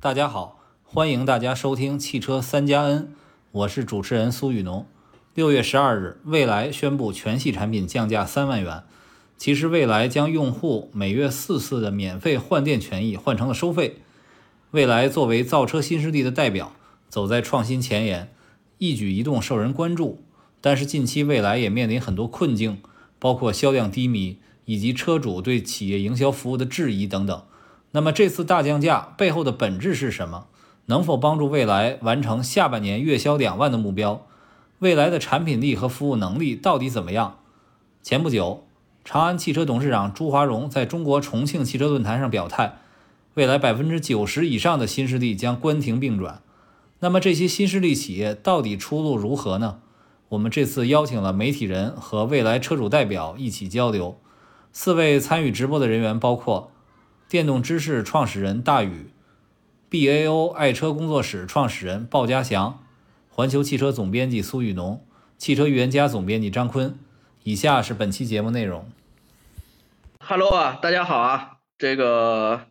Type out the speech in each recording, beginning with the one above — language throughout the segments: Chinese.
大家好，欢迎大家收听汽车三加 N，我是主持人苏雨农。六月十二日，蔚来宣布全系产品降价三万元。其实，蔚来将用户每月四次的免费换电权益换成了收费。蔚来作为造车新势力的代表，走在创新前沿，一举一动受人关注。但是近期蔚来也面临很多困境，包括销量低迷以及车主对企业营销服务的质疑等等。那么这次大降价背后的本质是什么？能否帮助未来完成下半年月销两万的目标？未来的产品力和服务能力到底怎么样？前不久，长安汽车董事长朱华荣在中国重庆汽车论坛上表态，未来百分之九十以上的新势力将关停并转。那么这些新势力企业到底出路如何呢？我们这次邀请了媒体人和未来车主代表一起交流。四位参与直播的人员包括电动知识创始人大宇、BAO 爱车工作室创始人鲍家祥、环球汽车总编辑苏雨农、汽车预言家总编辑张坤。以下是本期节目内容。Hello 啊，大家好啊，这个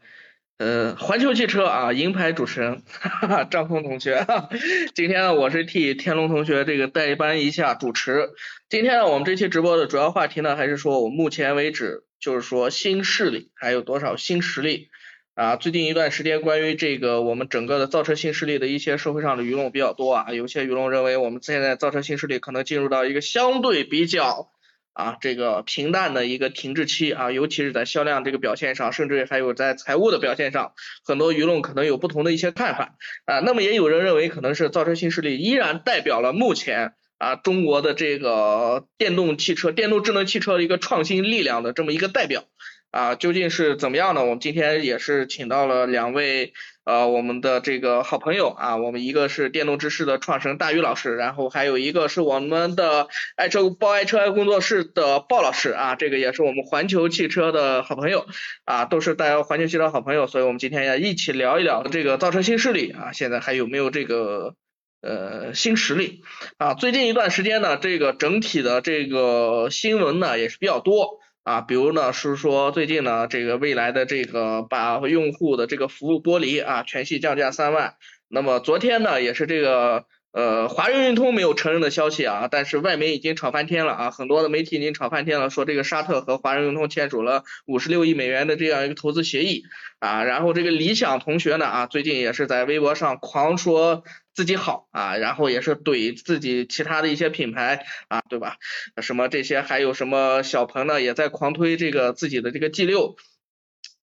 呃环球汽车啊银牌主持人哈哈 张坤同学，今天呢我是替天龙同学这个代班一下主持。今天呢我们这期直播的主要话题呢还是说我目前为止就是说新势力还有多少新实力啊？最近一段时间关于这个我们整个的造车新势力的一些社会上的舆论比较多啊，有些舆论认为我们现在造车新势力可能进入到一个相对比较。啊，这个平淡的一个停滞期啊，尤其是在销量这个表现上，甚至还有在财务的表现上，很多舆论可能有不同的一些看法啊。那么也有人认为，可能是造车新势力依然代表了目前啊中国的这个电动汽车、电动智能汽车的一个创新力量的这么一个代表啊。究竟是怎么样呢？我们今天也是请到了两位。呃，我们的这个好朋友啊，我们一个是电动知识的创始人大宇老师，然后还有一个是我们的爱车报爱车爱工作室的鲍老师啊，这个也是我们环球汽车的好朋友啊，都是大家环球汽车好朋友，所以我们今天要一起聊一聊这个造车新势力啊，现在还有没有这个呃新实力啊？最近一段时间呢，这个整体的这个新闻呢也是比较多。啊，比如呢是说最近呢这个未来的这个把用户的这个服务剥离啊，全系降价三万。那么昨天呢也是这个呃华润运通没有承认的消息啊，但是外媒已经炒翻天了啊，很多的媒体已经炒翻天了，说这个沙特和华润运通签署了五十六亿美元的这样一个投资协议啊，然后这个理想同学呢啊最近也是在微博上狂说。自己好啊，然后也是怼自己其他的一些品牌啊，对吧？什么这些还有什么小鹏呢，也在狂推这个自己的这个 G 六。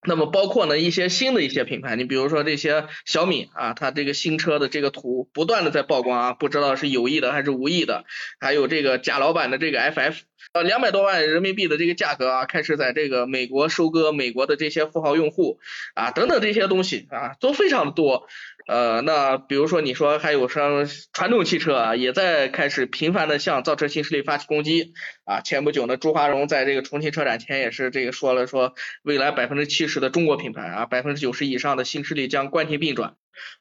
那么包括呢一些新的一些品牌，你比如说这些小米啊，它这个新车的这个图不断的在曝光啊，不知道是有意的还是无意的。还有这个贾老板的这个 FF，呃两百多万人民币的这个价格啊，开始在这个美国收割美国的这些富豪用户啊，等等这些东西啊，都非常的多。呃，那比如说你说还有像传统汽车啊，也在开始频繁的向造车新势力发起攻击啊。前不久呢，朱华荣在这个重庆车展前也是这个说了，说未来百分之七十的中国品牌啊，百分之九十以上的新势力将关停并转。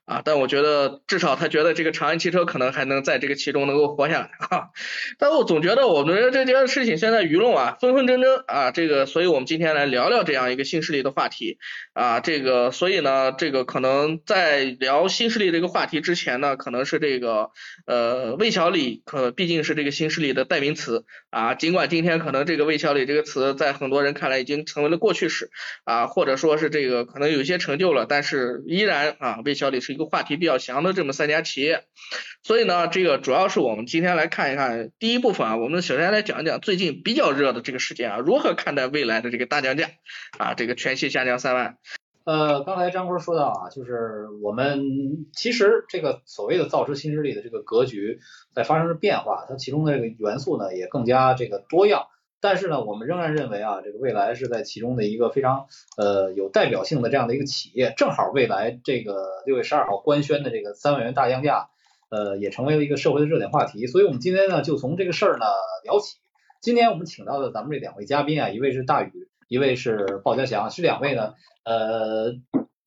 啊，但我觉得至少他觉得这个长安汽车可能还能在这个其中能够活下来哈。但我总觉得我们这件事情现在舆论啊纷纷争争啊，这个，所以我们今天来聊聊这样一个新势力的话题啊，这个，所以呢，这个可能在聊新势力这个话题之前呢，可能是这个呃魏小李可毕竟是这个新势力的代名词啊，尽管今天可能这个魏小李这个词在很多人看来已经成为了过去式啊，或者说是这个可能有些成就了，但是依然啊魏小。李是一个话题比较强的这么三家企业，所以呢，这个主要是我们今天来看一看第一部分啊，我们首先来讲一讲最近比较热的这个事件啊，如何看待未来的这个大降价啊，这个全系下降三万。呃，刚才张坤说到啊，就是我们其实这个所谓的造车新势力的这个格局在发生着变化，它其中的这个元素呢也更加这个多样。但是呢，我们仍然认为啊，这个未来是在其中的一个非常呃有代表性的这样的一个企业。正好未来这个六月十二号官宣的这个三万元大降价，呃，也成为了一个社会的热点话题。所以我们今天呢，就从这个事儿呢聊起。今天我们请到的咱们这两位嘉宾啊，一位是大宇，一位是鲍家祥，是两位呢，呃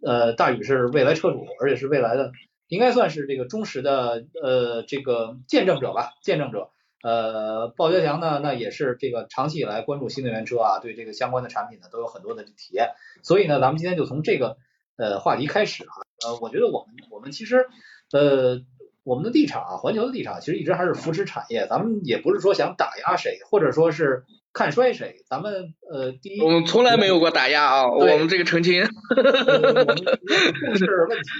呃，大宇是未来车主，而且是未来的应该算是这个忠实的呃这个见证者吧，见证者。呃，鲍家强呢，那也是这个长期以来关注新能源车啊，对这个相关的产品呢都有很多的体验，所以呢，咱们今天就从这个呃话题开始啊。呃，我觉得我们我们其实呃我们的立场啊，环球的立场其实一直还是扶持产业，咱们也不是说想打压谁，或者说是看衰谁，咱们呃第一，我们从来没有过打压啊，我们这个澄清。我们重视问题。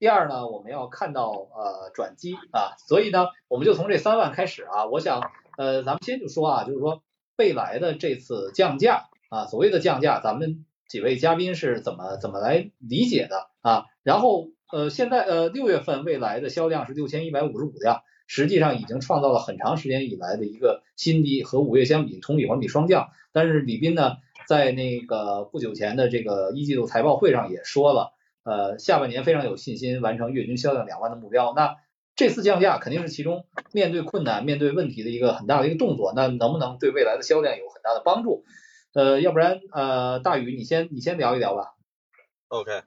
第二呢，我们要看到呃转机啊，所以呢，我们就从这三万开始啊，我想呃咱们先就说啊，就是说未来的这次降价啊，所谓的降价，咱们几位嘉宾是怎么怎么来理解的啊？然后呃现在呃六月份未来的销量是六千一百五十五辆，实际上已经创造了很长时间以来的一个新低，和五月相比同比环比双降。但是李斌呢，在那个不久前的这个一季度财报会上也说了。呃，下半年非常有信心完成月均销量两万的目标。那这次降价肯定是其中面对困难、面对问题的一个很大的一个动作。那能不能对未来的销量有很大的帮助？呃，要不然呃，大宇你先你先聊一聊吧。OK，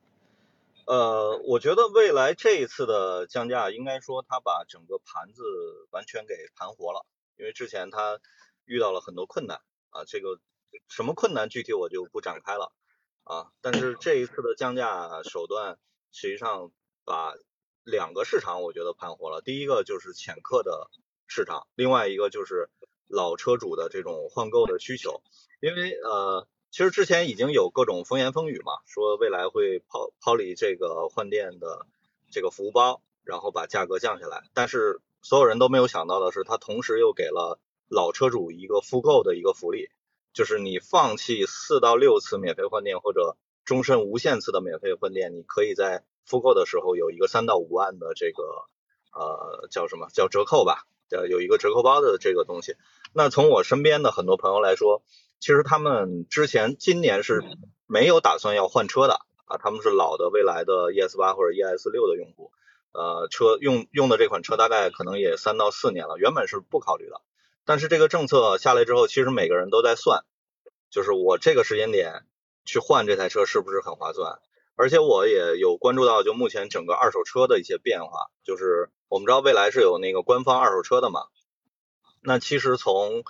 呃，我觉得未来这一次的降价，应该说它把整个盘子完全给盘活了。因为之前它遇到了很多困难啊，这个什么困难具体我就不展开了。啊，但是这一次的降价手段，实际上把两个市场我觉得盘活了。第一个就是潜客的市场，另外一个就是老车主的这种换购的需求。因为呃，其实之前已经有各种风言风语嘛，说未来会抛抛离这个换电的这个服务包，然后把价格降下来。但是所有人都没有想到的是，它同时又给了老车主一个复购的一个福利。就是你放弃四到六次免费换电或者终身无限次的免费换电，你可以在复购的时候有一个三到五万的这个呃叫什么叫折扣吧，叫有一个折扣包的这个东西。那从我身边的很多朋友来说，其实他们之前今年是没有打算要换车的啊，他们是老的未来的 ES 八或者 ES 六的用户，呃车用用的这款车大概可能也三到四年了，原本是不考虑的。但是这个政策下来之后，其实每个人都在算，就是我这个时间点去换这台车是不是很划算？而且我也有关注到，就目前整个二手车的一些变化。就是我们知道未来是有那个官方二手车的嘛，那其实从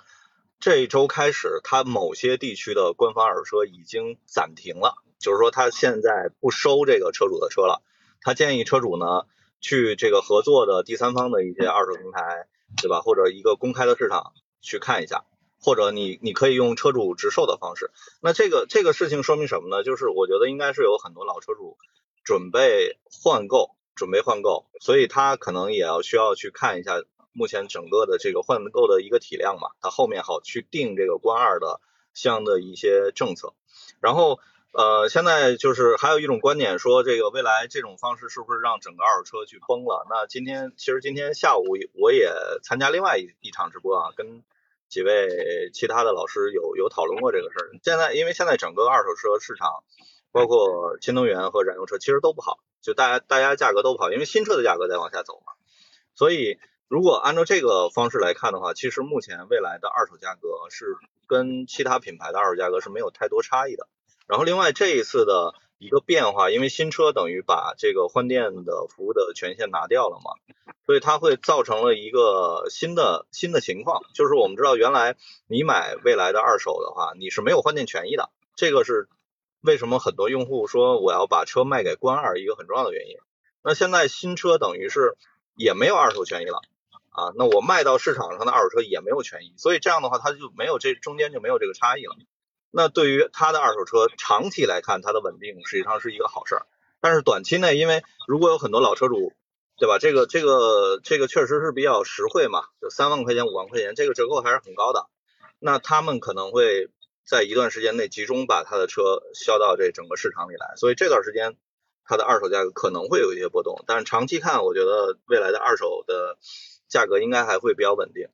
这一周开始，它某些地区的官方二手车已经暂停了，就是说它现在不收这个车主的车了。他建议车主呢去这个合作的第三方的一些二手平台。对吧？或者一个公开的市场去看一下，或者你你可以用车主直售的方式。那这个这个事情说明什么呢？就是我觉得应该是有很多老车主准备换购，准备换购，所以他可能也要需要去看一下目前整个的这个换购的一个体量嘛，他后面好去定这个关二的相应的一些政策，然后。呃，现在就是还有一种观点说，这个未来这种方式是不是让整个二手车去崩了？那今天其实今天下午我也参加另外一一场直播啊，跟几位其他的老师有有讨论过这个事儿。现在因为现在整个二手车市场，包括新能源和燃油车其实都不好，就大家大家价格都不好，因为新车的价格在往下走嘛。所以如果按照这个方式来看的话，其实目前未来的二手价格是跟其他品牌的二手价格是没有太多差异的。然后另外这一次的一个变化，因为新车等于把这个换电的服务的权限拿掉了嘛，所以它会造成了一个新的新的情况，就是我们知道原来你买未来的二手的话，你是没有换电权益的，这个是为什么很多用户说我要把车卖给官二一个很重要的原因。那现在新车等于是也没有二手权益了啊，那我卖到市场上的二手车也没有权益，所以这样的话它就没有这中间就没有这个差异了。那对于它的二手车长期来看，它的稳定实际上是一个好事儿。但是短期内，因为如果有很多老车主，对吧？这个这个这个确实是比较实惠嘛，就三万块钱、五万块钱，这个折扣还是很高的。那他们可能会在一段时间内集中把他的车销到这整个市场里来，所以这段时间它的二手价格可能会有一些波动。但是长期看，我觉得未来的二手的价格应该还会比较稳定。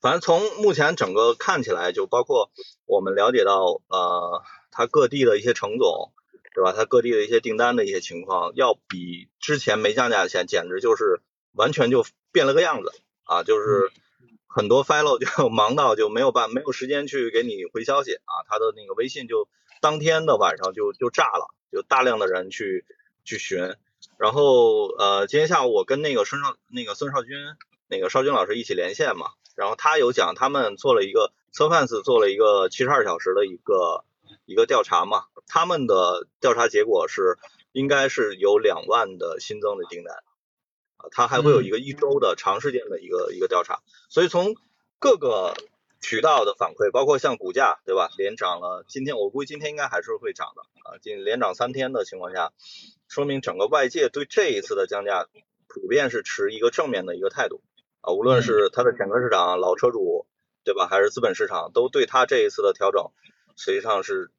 反正从目前整个看起来，就包括我们了解到，呃，它各地的一些程总，对吧？它各地的一些订单的一些情况，要比之前没降价前，简直就是完全就变了个样子啊！就是很多 fellow 就 忙到就没有办没有时间去给你回消息啊，他的那个微信就当天的晚上就就炸了，就大量的人去去询。然后呃，今天下午我跟那个孙少那个孙少军那个少军老师一起连线嘛。然后他有讲，他们做了一个车贩子做了一个七十二小时的一个一个调查嘛，他们的调查结果是，应该是有两万的新增的订单啊，他还会有一个一周的长时间的一个一个调查，所以从各个渠道的反馈，包括像股价对吧，连涨了，今天我估计今天应该还是会涨的啊，今连涨三天的情况下，说明整个外界对这一次的降价普遍是持一个正面的一个态度啊，无论是它的潜在市场老车主对吧，还是资本市场，都对它这一次的调整实际上是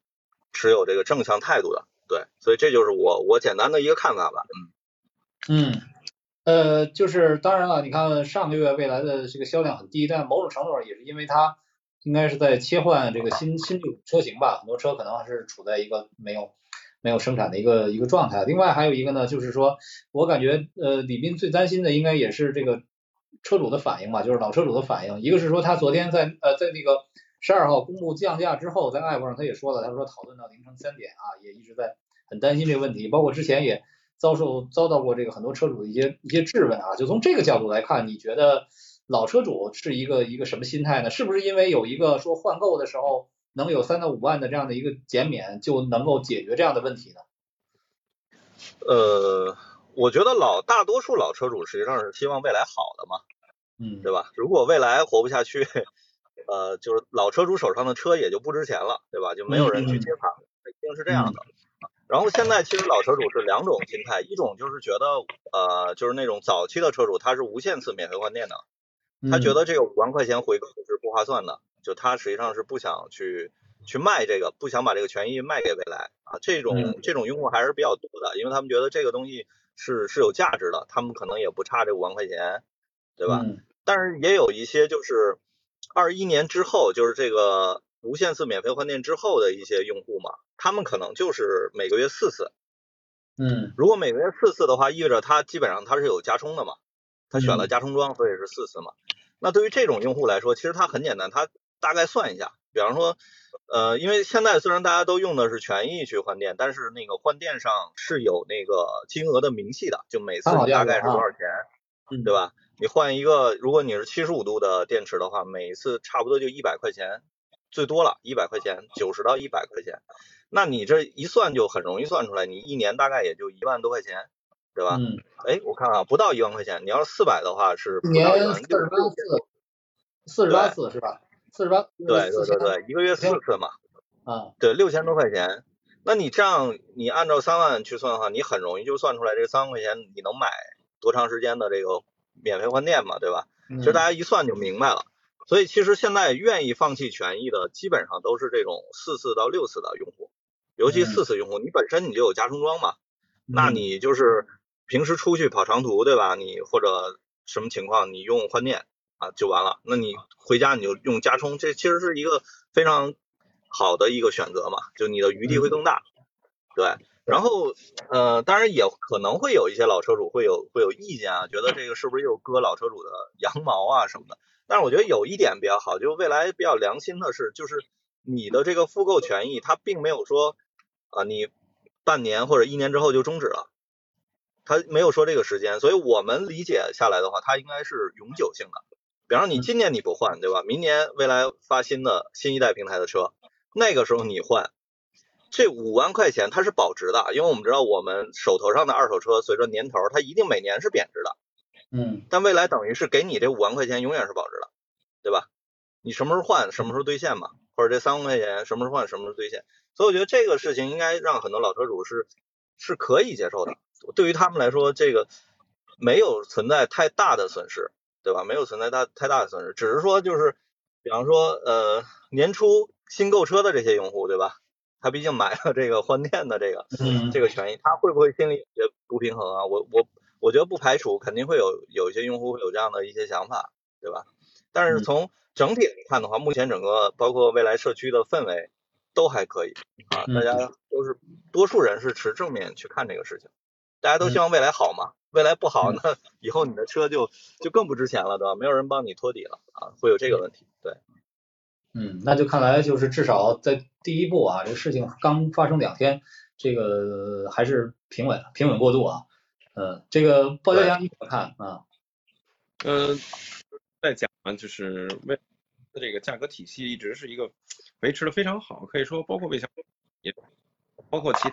持有这个正向态度的。对，所以这就是我我简单的一个看法吧。嗯，嗯，呃，就是当然了，你看上个月未来的这个销量很低，但某种程度上也是因为它应该是在切换这个新新车型吧，很多车可能还是处在一个没有没有生产的一个一个状态。另外还有一个呢，就是说我感觉呃李斌最担心的应该也是这个车主的反应吧，就是老车主的反应。一个是说他昨天在呃在那个。十二号公布降价之后，在 App 上他也说了，他说讨论到凌晨三点啊，也一直在很担心这个问题，包括之前也遭受遭到过这个很多车主的一些一些质问啊。就从这个角度来看，你觉得老车主是一个一个什么心态呢？是不是因为有一个说换购的时候能有三到五万的这样的一个减免，就能够解决这样的问题呢？呃，我觉得老大多数老车主实际上是希望未来好的嘛，嗯，对吧？如果未来活不下去。呃，就是老车主手上的车也就不值钱了，对吧？就没有人去接盘，一定是这样的。然后现在其实老车主是两种心态，一种就是觉得呃，就是那种早期的车主他是无限次免费换电的，他觉得这个五万块钱回购是不划算的，就他实际上是不想去去卖这个，不想把这个权益卖给未来啊。这种这种用户还是比较多的，因为他们觉得这个东西是是有价值的，他们可能也不差这五万块钱，对吧？但是也有一些就是。二一年之后，就是这个无限次免费换电之后的一些用户嘛，他们可能就是每个月四次。嗯，如果每个月四次的话，意味着他基本上他是有加充的嘛，他选了加充装，所以是四次嘛。那对于这种用户来说，其实他很简单，他大概算一下，比方说，呃，因为现在虽然大家都用的是权益去换电，但是那个换电上是有那个金额的明细的，就每次大概是多少钱，对吧？你换一个，如果你是七十五度的电池的话，每一次差不多就一百块钱，最多了一百块钱，九十到一百块钱，那你这一算就很容易算出来，你一年大概也就一万多块钱，对吧？嗯。哎，我看啊，不到一万块钱，你要是四百的话是。年四十八次，四十八次是吧？四十八。对对对对，一个月四次嘛。啊。对，六千多块钱，那你这样你按照三万去算的话，你很容易就算出来这三万块钱你能买多长时间的这个。免费换电嘛，对吧？其实大家一算就明白了。所以其实现在愿意放弃权益的，基本上都是这种四次到六次的用户，尤其四次用户，你本身你就有加充装嘛，那你就是平时出去跑长途，对吧？你或者什么情况你用换电啊就完了，那你回家你就用加充，这其实是一个非常好的一个选择嘛，就你的余地会更大，对。然后，呃，当然也可能会有一些老车主会有会有意见啊，觉得这个是不是又割老车主的羊毛啊什么的。但是我觉得有一点比较好，就未来比较良心的是，就是你的这个复购权益，它并没有说啊，你半年或者一年之后就终止了，它没有说这个时间。所以我们理解下来的话，它应该是永久性的。比方说你今年你不换，对吧？明年未来发新的新一代平台的车，那个时候你换。这五万块钱它是保值的，因为我们知道我们手头上的二手车随着年头，它一定每年是贬值的。嗯。但未来等于是给你这五万块钱永远是保值的，对吧？你什么时候换，什么时候兑现嘛？或者这三万块钱什么时候换，什么时候兑现？所以我觉得这个事情应该让很多老车主是是可以接受的。对于他们来说，这个没有存在太大的损失，对吧？没有存在大太大的损失，只是说就是，比方说呃年初新购车的这些用户，对吧？他毕竟买了这个换电的这个这个权益，他会不会心里有些不平衡啊？我我我觉得不排除肯定会有有一些用户会有这样的一些想法，对吧？但是从整体来看的话，目前整个包括未来社区的氛围都还可以啊，大家都是多数人是持正面去看这个事情，大家都希望未来好嘛，未来不好呢以后你的车就就更不值钱了，对吧？没有人帮你托底了啊，会有这个问题，对。嗯，那就看来就是至少在第一步啊，这个事情刚发生两天，这个还是平稳，平稳过渡啊。呃，这个鲍家祥你怎么看啊？呃，在讲就是为这个价格体系一直是一个维持的非常好，可以说包括魏翔也包括其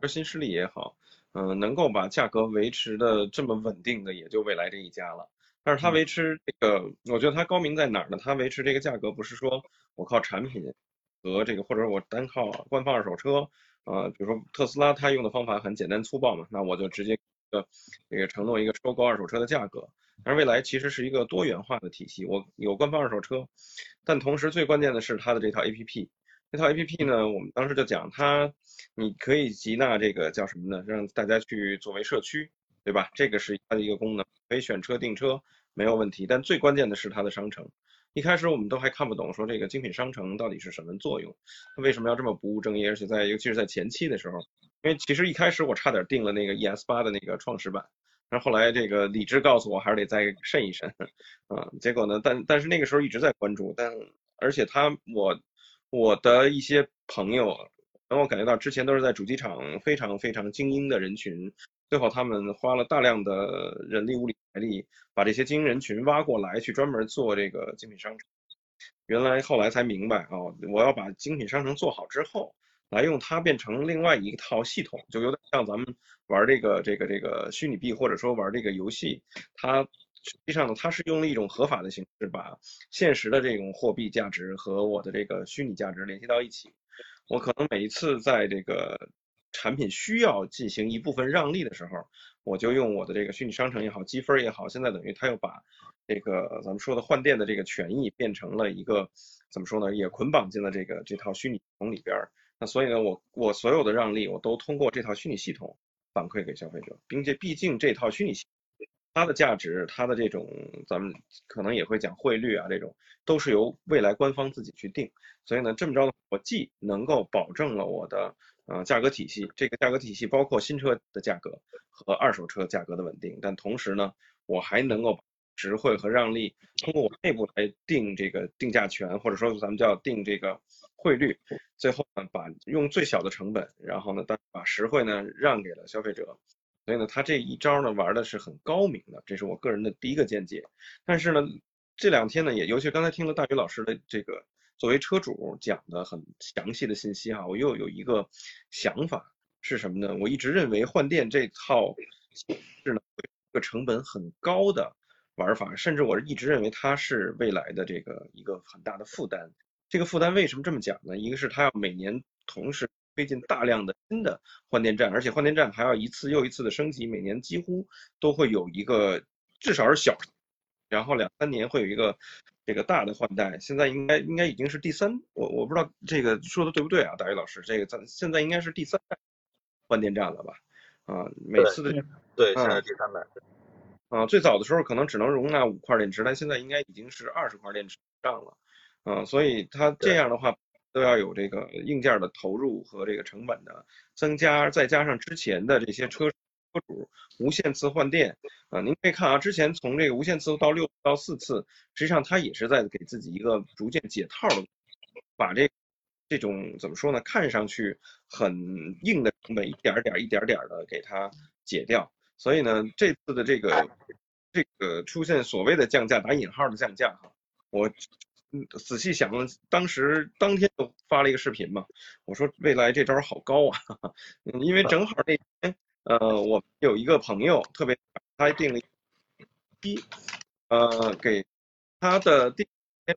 他新势力也好，嗯、能够把价格维持的这么稳定的，也就蔚来这一家了。但是它维持这个，我觉得它高明在哪儿呢？它维持这个价格不是说我靠产品和这个，或者我单靠官方二手车，呃，比如说特斯拉，它用的方法很简单粗暴嘛，那我就直接呃这个承诺一个收购二手车的价格。但是蔚来其实是一个多元化的体系，我有官方二手车，但同时最关键的是它的这套 APP。这套 APP 呢，我们当时就讲它，你可以集纳这个叫什么呢？让大家去作为社区，对吧？这个是它的一个功能，可以选车订车没有问题。但最关键的是它的商城。一开始我们都还看不懂，说这个精品商城到底是什么作用，它为什么要这么不务正业？而且在尤其是在前期的时候，因为其实一开始我差点订了那个 ES 八的那个创始版，但是后来这个理智告诉我还是得再慎一慎，啊，结果呢，但但是那个时候一直在关注，但而且他我我的一些朋友让我感觉到之前都是在主机厂非常非常精英的人群，最后他们花了大量的人力物力财力，把这些精英人群挖过来去专门做这个精品商城。原来后来才明白啊，我要把精品商城做好之后，来用它变成另外一套系统，就有点像咱们玩这个这个这个虚拟币，或者说玩这个游戏，它实际上呢，它是用了一种合法的形式，把现实的这种货币价值和我的这个虚拟价值联系到一起。我可能每一次在这个产品需要进行一部分让利的时候，我就用我的这个虚拟商城也好，积分也好，现在等于它又把这个咱们说的换电的这个权益变成了一个怎么说呢，也捆绑进了这个这套虚拟系统里边儿。那所以呢，我我所有的让利我都通过这套虚拟系统反馈给消费者，并且毕竟这套虚拟系它的价值，它的这种咱们可能也会讲汇率啊，这种都是由未来官方自己去定。所以呢，这么着呢，我既能够保证了我的呃价格体系，这个价格体系包括新车的价格和二手车价格的稳定，但同时呢，我还能够实惠和让利通过我内部来定这个定价权，或者说咱们叫定这个汇率，最后呢，把用最小的成本，然后呢，但把实惠呢让给了消费者。所以呢，他这一招呢玩的是很高明的，这是我个人的第一个见解。但是呢，这两天呢，也尤其刚才听了大宇老师的这个作为车主讲的很详细的信息哈，我又有一个想法是什么呢？我一直认为换电这套是呢一个成本很高的玩法，甚至我一直认为它是未来的这个一个很大的负担。这个负担为什么这么讲呢？一个是它要每年同时推进大量的新的换电站，而且换电站还要一次又一次的升级，每年几乎都会有一个至少是小，然后两三年会有一个这个大的换代。现在应该应该已经是第三，我我不知道这个说的对不对啊，大宇老师，这个咱现在应该是第三代换电站了吧？啊，每次的对，现在第三代。啊，最早的时候可能只能容纳五块电池，但现在应该已经是二十块电池以上了。啊，所以它这样的话都要有这个硬件的投入和这个成本的增加，再加上之前的这些车车主无限次换电啊，您可以看啊，之前从这个无限次到六到四次，实际上它也是在给自己一个逐渐解套的，把这这种怎么说呢，看上去很硬的成本一点点一点点的给它解掉。所以呢，这次的这个这个出现所谓的降价打引号的降价哈，我。仔细想，当时当天就发了一个视频嘛，我说未来这招好高啊，嗯，因为正好那天，呃，我有一个朋友特别，他订了一，呃，给他的订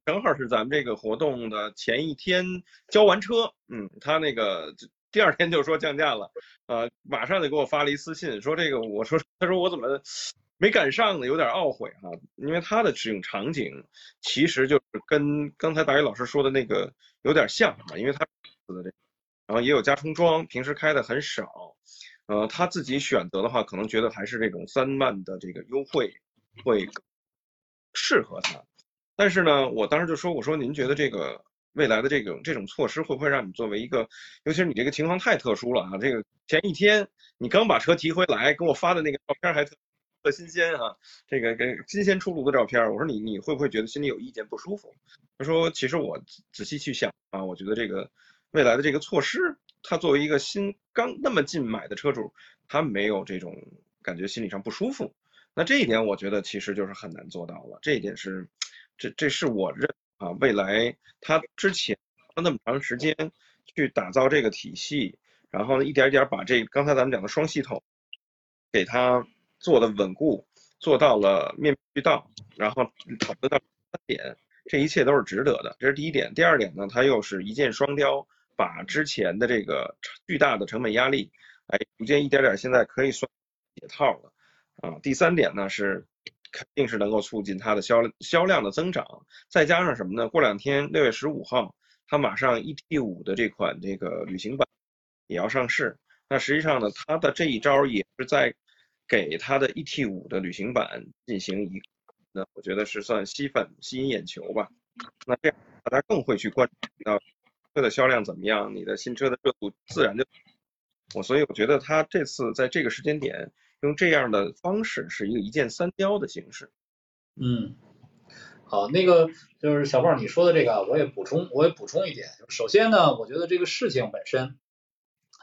正好是咱们这个活动的前一天交完车，嗯，他那个第二天就说降价了，呃，马上就给我发了一私信说这个，我说他说我怎么。没赶上呢，有点懊悔哈，因为它的使用场景其实就是跟刚才大宇老师说的那个有点像啊，因为它的这，然后也有加充装，平时开的很少，呃，他自己选择的话，可能觉得还是这种三万的这个优惠会适合他。但是呢，我当时就说，我说您觉得这个未来的这种这种措施会不会让你作为一个，尤其是你这个情况太特殊了啊，这个前一天你刚把车提回来，给我发的那个照片还特。特新鲜啊，这个跟新鲜出炉的照片，我说你你会不会觉得心里有意见不舒服？他说其实我仔细去想啊，我觉得这个未来的这个措施，他作为一个新刚那么近买的车主，他没有这种感觉心理上不舒服。那这一点我觉得其实就是很难做到了。这一点是，这这是我认啊，未来他之前那么长时间去打造这个体系，然后呢一点一点把这刚才咱们讲的双系统给它做的稳固，做到了面面俱到，然后讨论到三点，这一切都是值得的，这是第一点。第二点呢，它又是一箭双雕，把之前的这个巨大的成本压力，哎，逐渐一点点现在可以算解套了啊。第三点呢是肯定是能够促进它的销销量的增长，再加上什么呢？过两天六月十五号，它马上 ET 五的这款这个旅行版也要上市，那实际上呢，它的这一招也是在。给它的 ET 五的旅行版进行一，那我觉得是算吸粉、吸引眼球吧。那这样大家更会去关注到车的销量怎么样，你的新车的热度自然就我，所以我觉得他这次在这个时间点用这样的方式是一个一箭三雕的形式。嗯，好，那个就是小胖你说的这个，我也补充，我也补充一点。首先呢，我觉得这个事情本身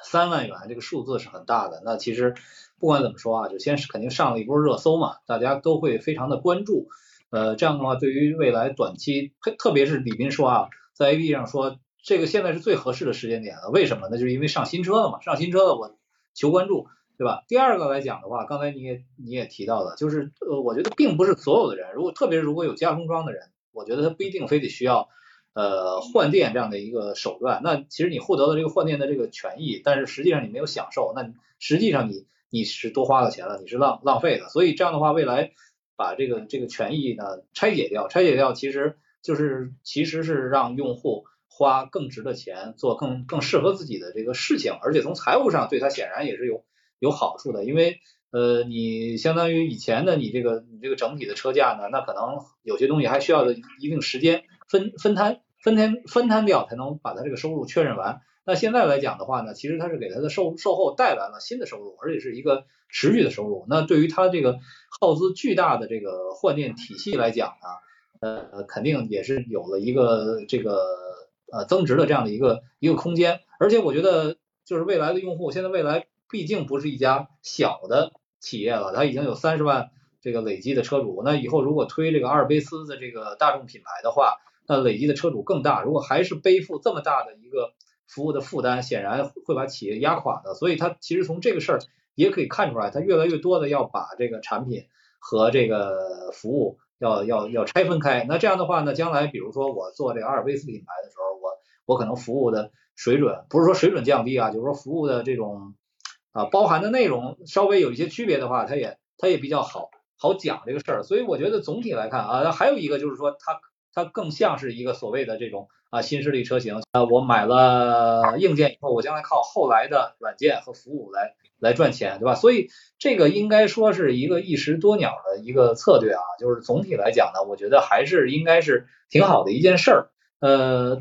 三万元这个数字是很大的，那其实。不管怎么说啊，就先是肯定上了一波热搜嘛，大家都会非常的关注。呃，这样的话，对于未来短期，特特别是李斌说啊，在 A P P 上说这个现在是最合适的时间点了。为什么呢？就是因为上新车了嘛，上新车了，我求关注，对吧？第二个来讲的话，刚才你也你也提到了，就是呃，我觉得并不是所有的人，如果特别如果有加封装的人，我觉得他不一定非得需要呃换电这样的一个手段。那其实你获得了这个换电的这个权益，但是实际上你没有享受，那实际上你。你是多花了钱了，你是浪浪费的，所以这样的话，未来把这个这个权益呢拆解掉，拆解掉其实就是其实是让用户花更值的钱做更更适合自己的这个事情，而且从财务上对他显然也是有有好处的，因为呃你相当于以前的你这个你这个整体的车价呢，那可能有些东西还需要的一定时间分分摊分摊分摊掉才能把它这个收入确认完。那现在来讲的话呢，其实它是给它的售售后带来了新的收入，而且是一个持续的收入。那对于它这个耗资巨大的这个换电体系来讲呢，呃，肯定也是有了一个这个呃增值的这样的一个一个空间。而且我觉得，就是未来的用户，现在未来毕竟不是一家小的企业了，它已经有三十万这个累积的车主。那以后如果推这个阿尔卑斯的这个大众品牌的话，那累积的车主更大。如果还是背负这么大的一个服务的负担显然会把企业压垮的，所以它其实从这个事儿也可以看出来，它越来越多的要把这个产品和这个服务要要要拆分开。那这样的话呢，将来比如说我做这个阿尔卑斯品牌的时候，我我可能服务的水准不是说水准降低啊，就是说服务的这种啊包含的内容稍微有一些区别的话，它也它也比较好好讲这个事儿。所以我觉得总体来看啊，还有一个就是说它它更像是一个所谓的这种。啊，新势力车型，啊，我买了硬件以后，我将来靠后来的软件和服务来来赚钱，对吧？所以这个应该说是一个一石多鸟的一个策略啊。就是总体来讲呢，我觉得还是应该是挺好的一件事儿。呃，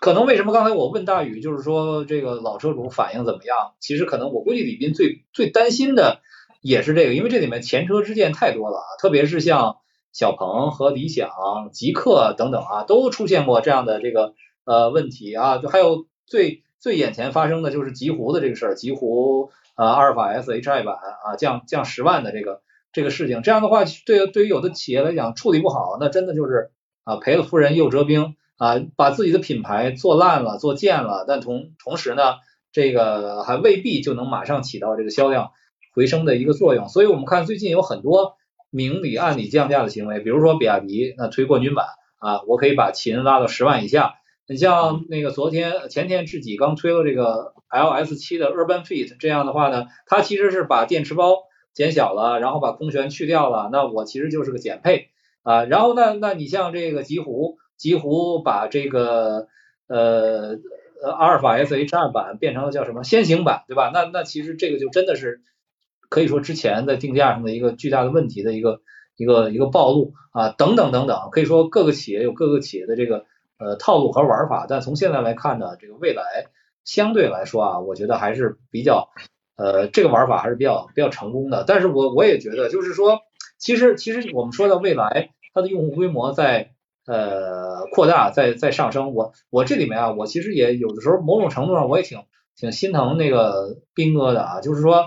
可能为什么刚才我问大宇，就是说这个老车主反应怎么样？其实可能我估计李斌最最担心的也是这个，因为这里面前车之鉴太多了啊，特别是像。小鹏和理想、极客等等啊，都出现过这样的这个呃问题啊，就还有最最眼前发生的就是极狐的这个事儿，极狐啊阿尔法 S H I 版啊降降十万的这个这个事情，这样的话对对于有的企业来讲处理不好，那真的就是啊赔了夫人又折兵啊，把自己的品牌做烂了做贱了，但同同时呢，这个还未必就能马上起到这个销量回升的一个作用，所以我们看最近有很多。明里暗里降价的行为，比如说比亚迪那推冠军版啊，我可以把秦拉到十万以下。你像那个昨天前天智己刚推了这个 LS 七的 Urban Fit，这样的话呢，它其实是把电池包减小了，然后把空悬去掉了，那我其实就是个减配啊。然后呢，那你像这个极狐，极狐把这个呃阿尔法 S H 二版变成了叫什么先行版，对吧？那那其实这个就真的是。可以说之前在定价上的一个巨大的问题的一个一个一个暴露啊等等等等，可以说各个企业有各个企业的这个呃套路和玩法，但从现在来看呢，这个未来相对来说啊，我觉得还是比较呃这个玩法还是比较比较成功的。但是我我也觉得就是说，其实其实我们说到未来它的用户规模在呃扩大在在上升，我我这里面啊，我其实也有的时候某种程度上我也挺挺心疼那个斌哥的啊，就是说。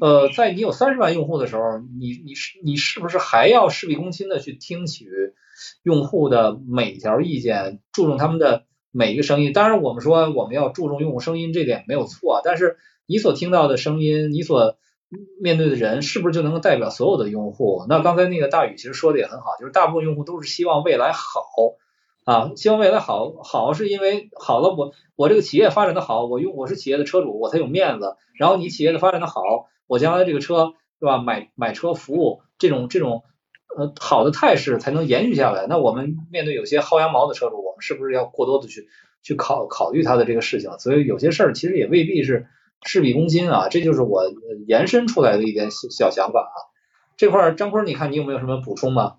呃，在你有三十万用户的时候，你你是你是不是还要事必躬亲的去听取用户的每条意见，注重他们的每一个声音。当然，我们说我们要注重用户声音，这点没有错。但是你所听到的声音，你所面对的人，是不是就能够代表所有的用户？那刚才那个大宇其实说的也很好，就是大部分用户都是希望未来好啊，希望未来好，好是因为好了，我我这个企业发展的好，我用我是企业的车主，我才有面子。然后你企业的发展的好，我将来这个车，对吧？买买车服务这种这种。呃，好的态势才能延续下来。那我们面对有些薅羊毛的车主，我们是不是要过多的去去考考虑他的这个事情？所以有些事儿其实也未必是事必躬亲啊。这就是我延伸出来的一点小想法啊。这块儿张坤，你看你有没有什么补充吗？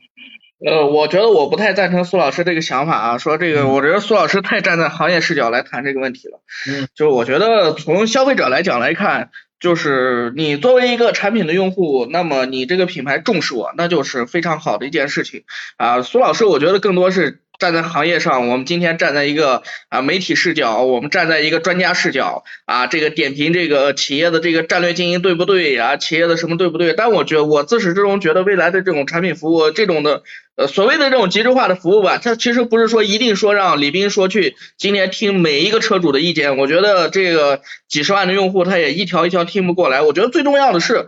呃，我觉得我不太赞成苏老师这个想法啊，说这个，我觉得苏老师太站在行业视角来谈这个问题了。嗯，就是我觉得从消费者来讲来看。就是你作为一个产品的用户，那么你这个品牌重视我，那就是非常好的一件事情啊。苏老师，我觉得更多是站在行业上，我们今天站在一个啊媒体视角，我们站在一个专家视角啊，这个点评这个企业的这个战略经营对不对啊，企业的什么对不对？但我觉得我自始至终觉得未来的这种产品服务这种的。呃，所谓的这种极致化的服务吧，它其实不是说一定说让李斌说去今天听每一个车主的意见，我觉得这个几十万的用户他也一条一条听不过来。我觉得最重要的是，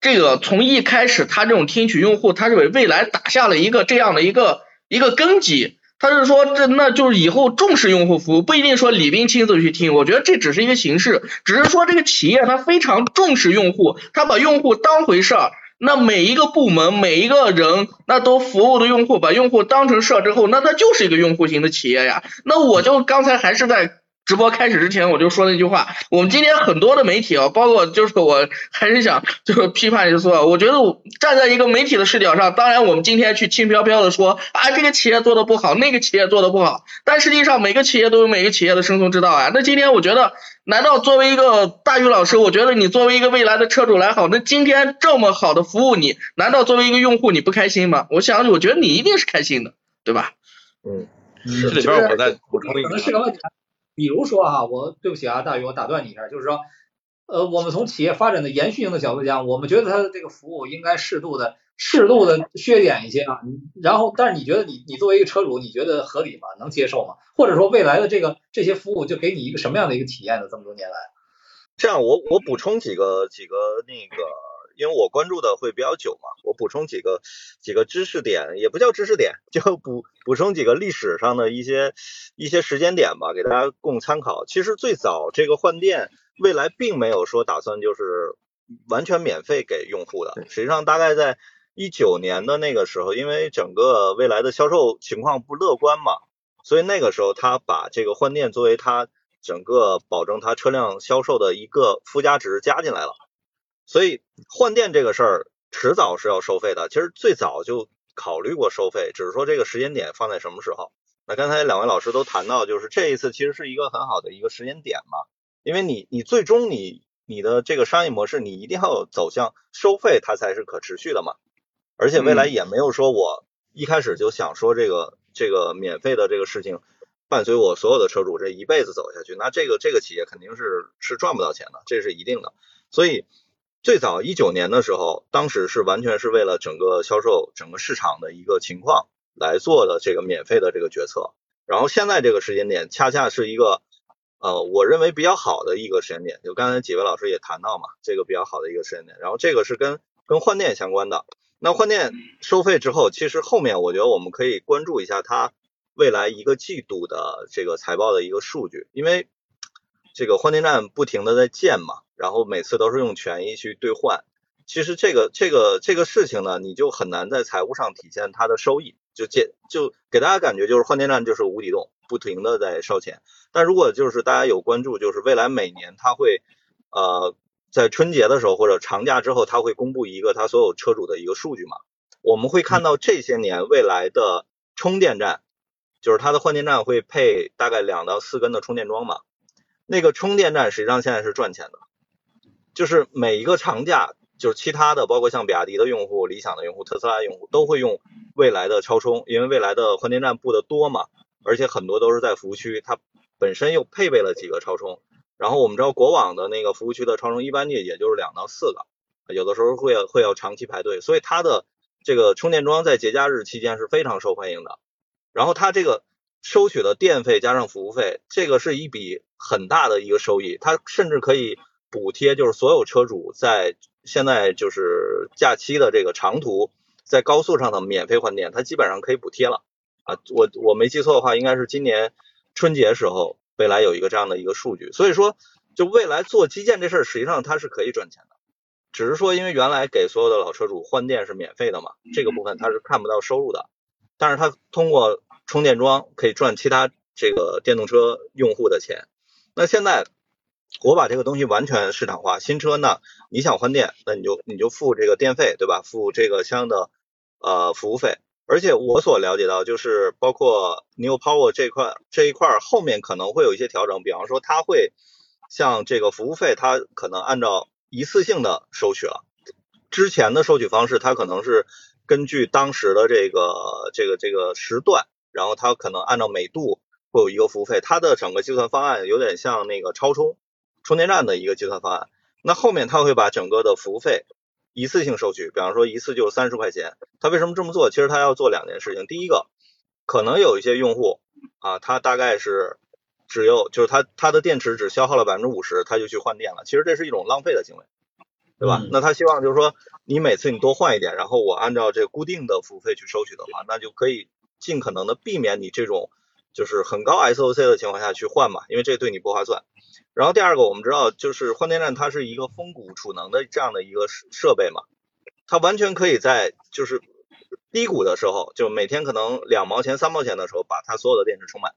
这个从一开始他这种听取用户，他是为未来打下了一个这样的一个一个根基。他是说这那就是以后重视用户服务，不一定说李斌亲自去听，我觉得这只是一个形式，只是说这个企业他非常重视用户，他把用户当回事儿。那每一个部门每一个人，那都服务的用户，把用户当成事儿之后，那他就是一个用户型的企业呀。那我就刚才还是在。直播开始之前我就说那句话，我们今天很多的媒体啊，包括就是我还是想 就是批判一下，我觉得站在一个媒体的视角上，当然我们今天去轻飘飘的说啊这个企业做的不好，那个企业做的不好，但实际上每个企业都有每个企业的生存之道啊。那今天我觉得，难道作为一个大宇老师，我觉得你作为一个未来的车主来好，那今天这么好的服务你，难道作为一个用户你不开心吗？我想我觉得你一定是开心的，对吧？嗯，这里边我再补充一个。比如说哈，我对不起啊，大宇，我打断你一下，就是说，呃，我们从企业发展的延续性的角度讲，我们觉得它的这个服务应该适度的、适度的削减一些啊。然后，但是你觉得你你作为一个车主，你觉得合理吗？能接受吗？或者说未来的这个这些服务就给你一个什么样的一个体验呢？这么多年来，这样我我补充几个几个那个。因为我关注的会比较久嘛，我补充几个几个知识点，也不叫知识点，就补补充几个历史上的一些一些时间点吧，给大家供参考。其实最早这个换电，未来并没有说打算就是完全免费给用户的。实际上，大概在一九年的那个时候，因为整个未来的销售情况不乐观嘛，所以那个时候他把这个换电作为他整个保证他车辆销售的一个附加值加进来了。所以换电这个事儿迟早是要收费的，其实最早就考虑过收费，只是说这个时间点放在什么时候。那刚才两位老师都谈到，就是这一次其实是一个很好的一个时间点嘛，因为你你最终你你的这个商业模式你一定要走向收费，它才是可持续的嘛。而且未来也没有说我一开始就想说这个这个免费的这个事情伴随我所有的车主这一辈子走下去，那这个这个企业肯定是是赚不到钱的，这是一定的。所以。最早一九年的时候，当时是完全是为了整个销售、整个市场的一个情况来做的这个免费的这个决策。然后现在这个时间点，恰恰是一个呃，我认为比较好的一个时间点。就刚才几位老师也谈到嘛，这个比较好的一个时间点。然后这个是跟跟换电相关的。那换电收费之后，其实后面我觉得我们可以关注一下它未来一个季度的这个财报的一个数据，因为这个换电站不停的在建嘛。然后每次都是用权益去兑换，其实这个这个这个事情呢，你就很难在财务上体现它的收益，就建就给大家感觉就是换电站就是无底洞，不停的在烧钱。但如果就是大家有关注，就是未来每年它会呃在春节的时候或者长假之后，它会公布一个它所有车主的一个数据嘛，我们会看到这些年未来的充电站，就是它的换电站会配大概两到四根的充电桩嘛，那个充电站实际上现在是赚钱的。就是每一个长假，就是其他的，包括像比亚迪的用户、理想的用户、特斯拉用户，都会用未来的超充，因为未来的换电站布的多嘛，而且很多都是在服务区，它本身又配备了几个超充。然后我们知道国网的那个服务区的超充一般也也就是两到四个，有的时候会会要长期排队，所以它的这个充电桩在节假日期间是非常受欢迎的。然后它这个收取的电费加上服务费，这个是一笔很大的一个收益，它甚至可以补贴，就是所有车主在现在就是假期的这个长途在高速上的免费换电，它基本上可以补贴了啊。我我没记错的话，应该是今年春节时候，未来有一个这样的一个数据，所以说就未来做基建这事儿，实际上它是可以赚钱的。只是说，因为原来给所有的老车主换电是免费的嘛，这个部分他是看不到收入的。但是他通过充电桩可以赚其他这个电动车用户的钱。那现在我把这个东西完全市场化，新车呢，你想换电，那你就你就付这个电费，对吧？付这个相应的呃服务费。而且我所了解到，就是包括 New Power 这块这一块后面可能会有一些调整，比方说它会像这个服务费，它可能按照一次性的收取了，之前的收取方式，它可能是根据当时的这个这个这个时段，然后它可能按照每度会有一个服务费，它的整个计算方案有点像那个超充充电站的一个计算方案。那后面它会把整个的服务费一次性收取，比方说一次就是三十块钱。它为什么这么做？其实它要做两件事情，第一个，可能有一些用户啊，他大概是。只有就是它它的电池只消耗了百分之五十，他就去换电了。其实这是一种浪费的行为，对吧？那他希望就是说，你每次你多换一点，然后我按照这固定的服务费去收取的话，那就可以尽可能的避免你这种就是很高 SOC 的情况下去换嘛，因为这对你不划算。然后第二个，我们知道就是换电站它是一个风谷储能的这样的一个设备嘛，它完全可以在就是低谷的时候，就每天可能两毛钱三毛钱的时候，把它所有的电池充满。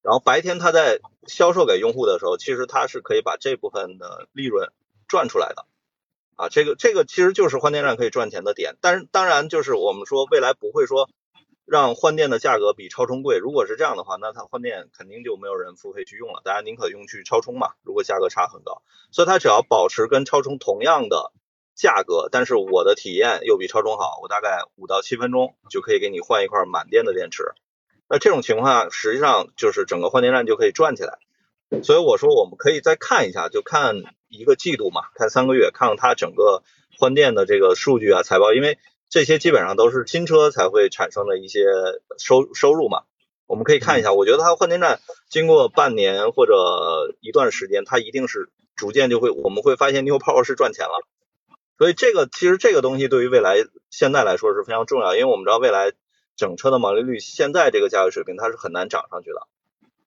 然后白天它在销售给用户的时候，其实它是可以把这部分的利润赚出来的啊，这个这个其实就是换电站可以赚钱的点。但是当然就是我们说未来不会说让换电的价格比超充贵，如果是这样的话，那它换电肯定就没有人付费去用了，大家宁可用去超充嘛。如果价格差很高，所以它只要保持跟超充同样的价格，但是我的体验又比超充好，我大概五到七分钟就可以给你换一块满电的电池。那这种情况下，实际上就是整个换电站就可以转起来。所以我说，我们可以再看一下，就看一个季度嘛，看三个月，看看它整个换电的这个数据啊、财报，因为这些基本上都是新车才会产生的一些收收入嘛。我们可以看一下，我觉得它换电站经过半年或者一段时间，它一定是逐渐就会，我们会发现 New Power 是赚钱了。所以这个其实这个东西对于未来现在来说是非常重要，因为我们知道未来。整车的毛利率现在这个价位水平，它是很难涨上去的。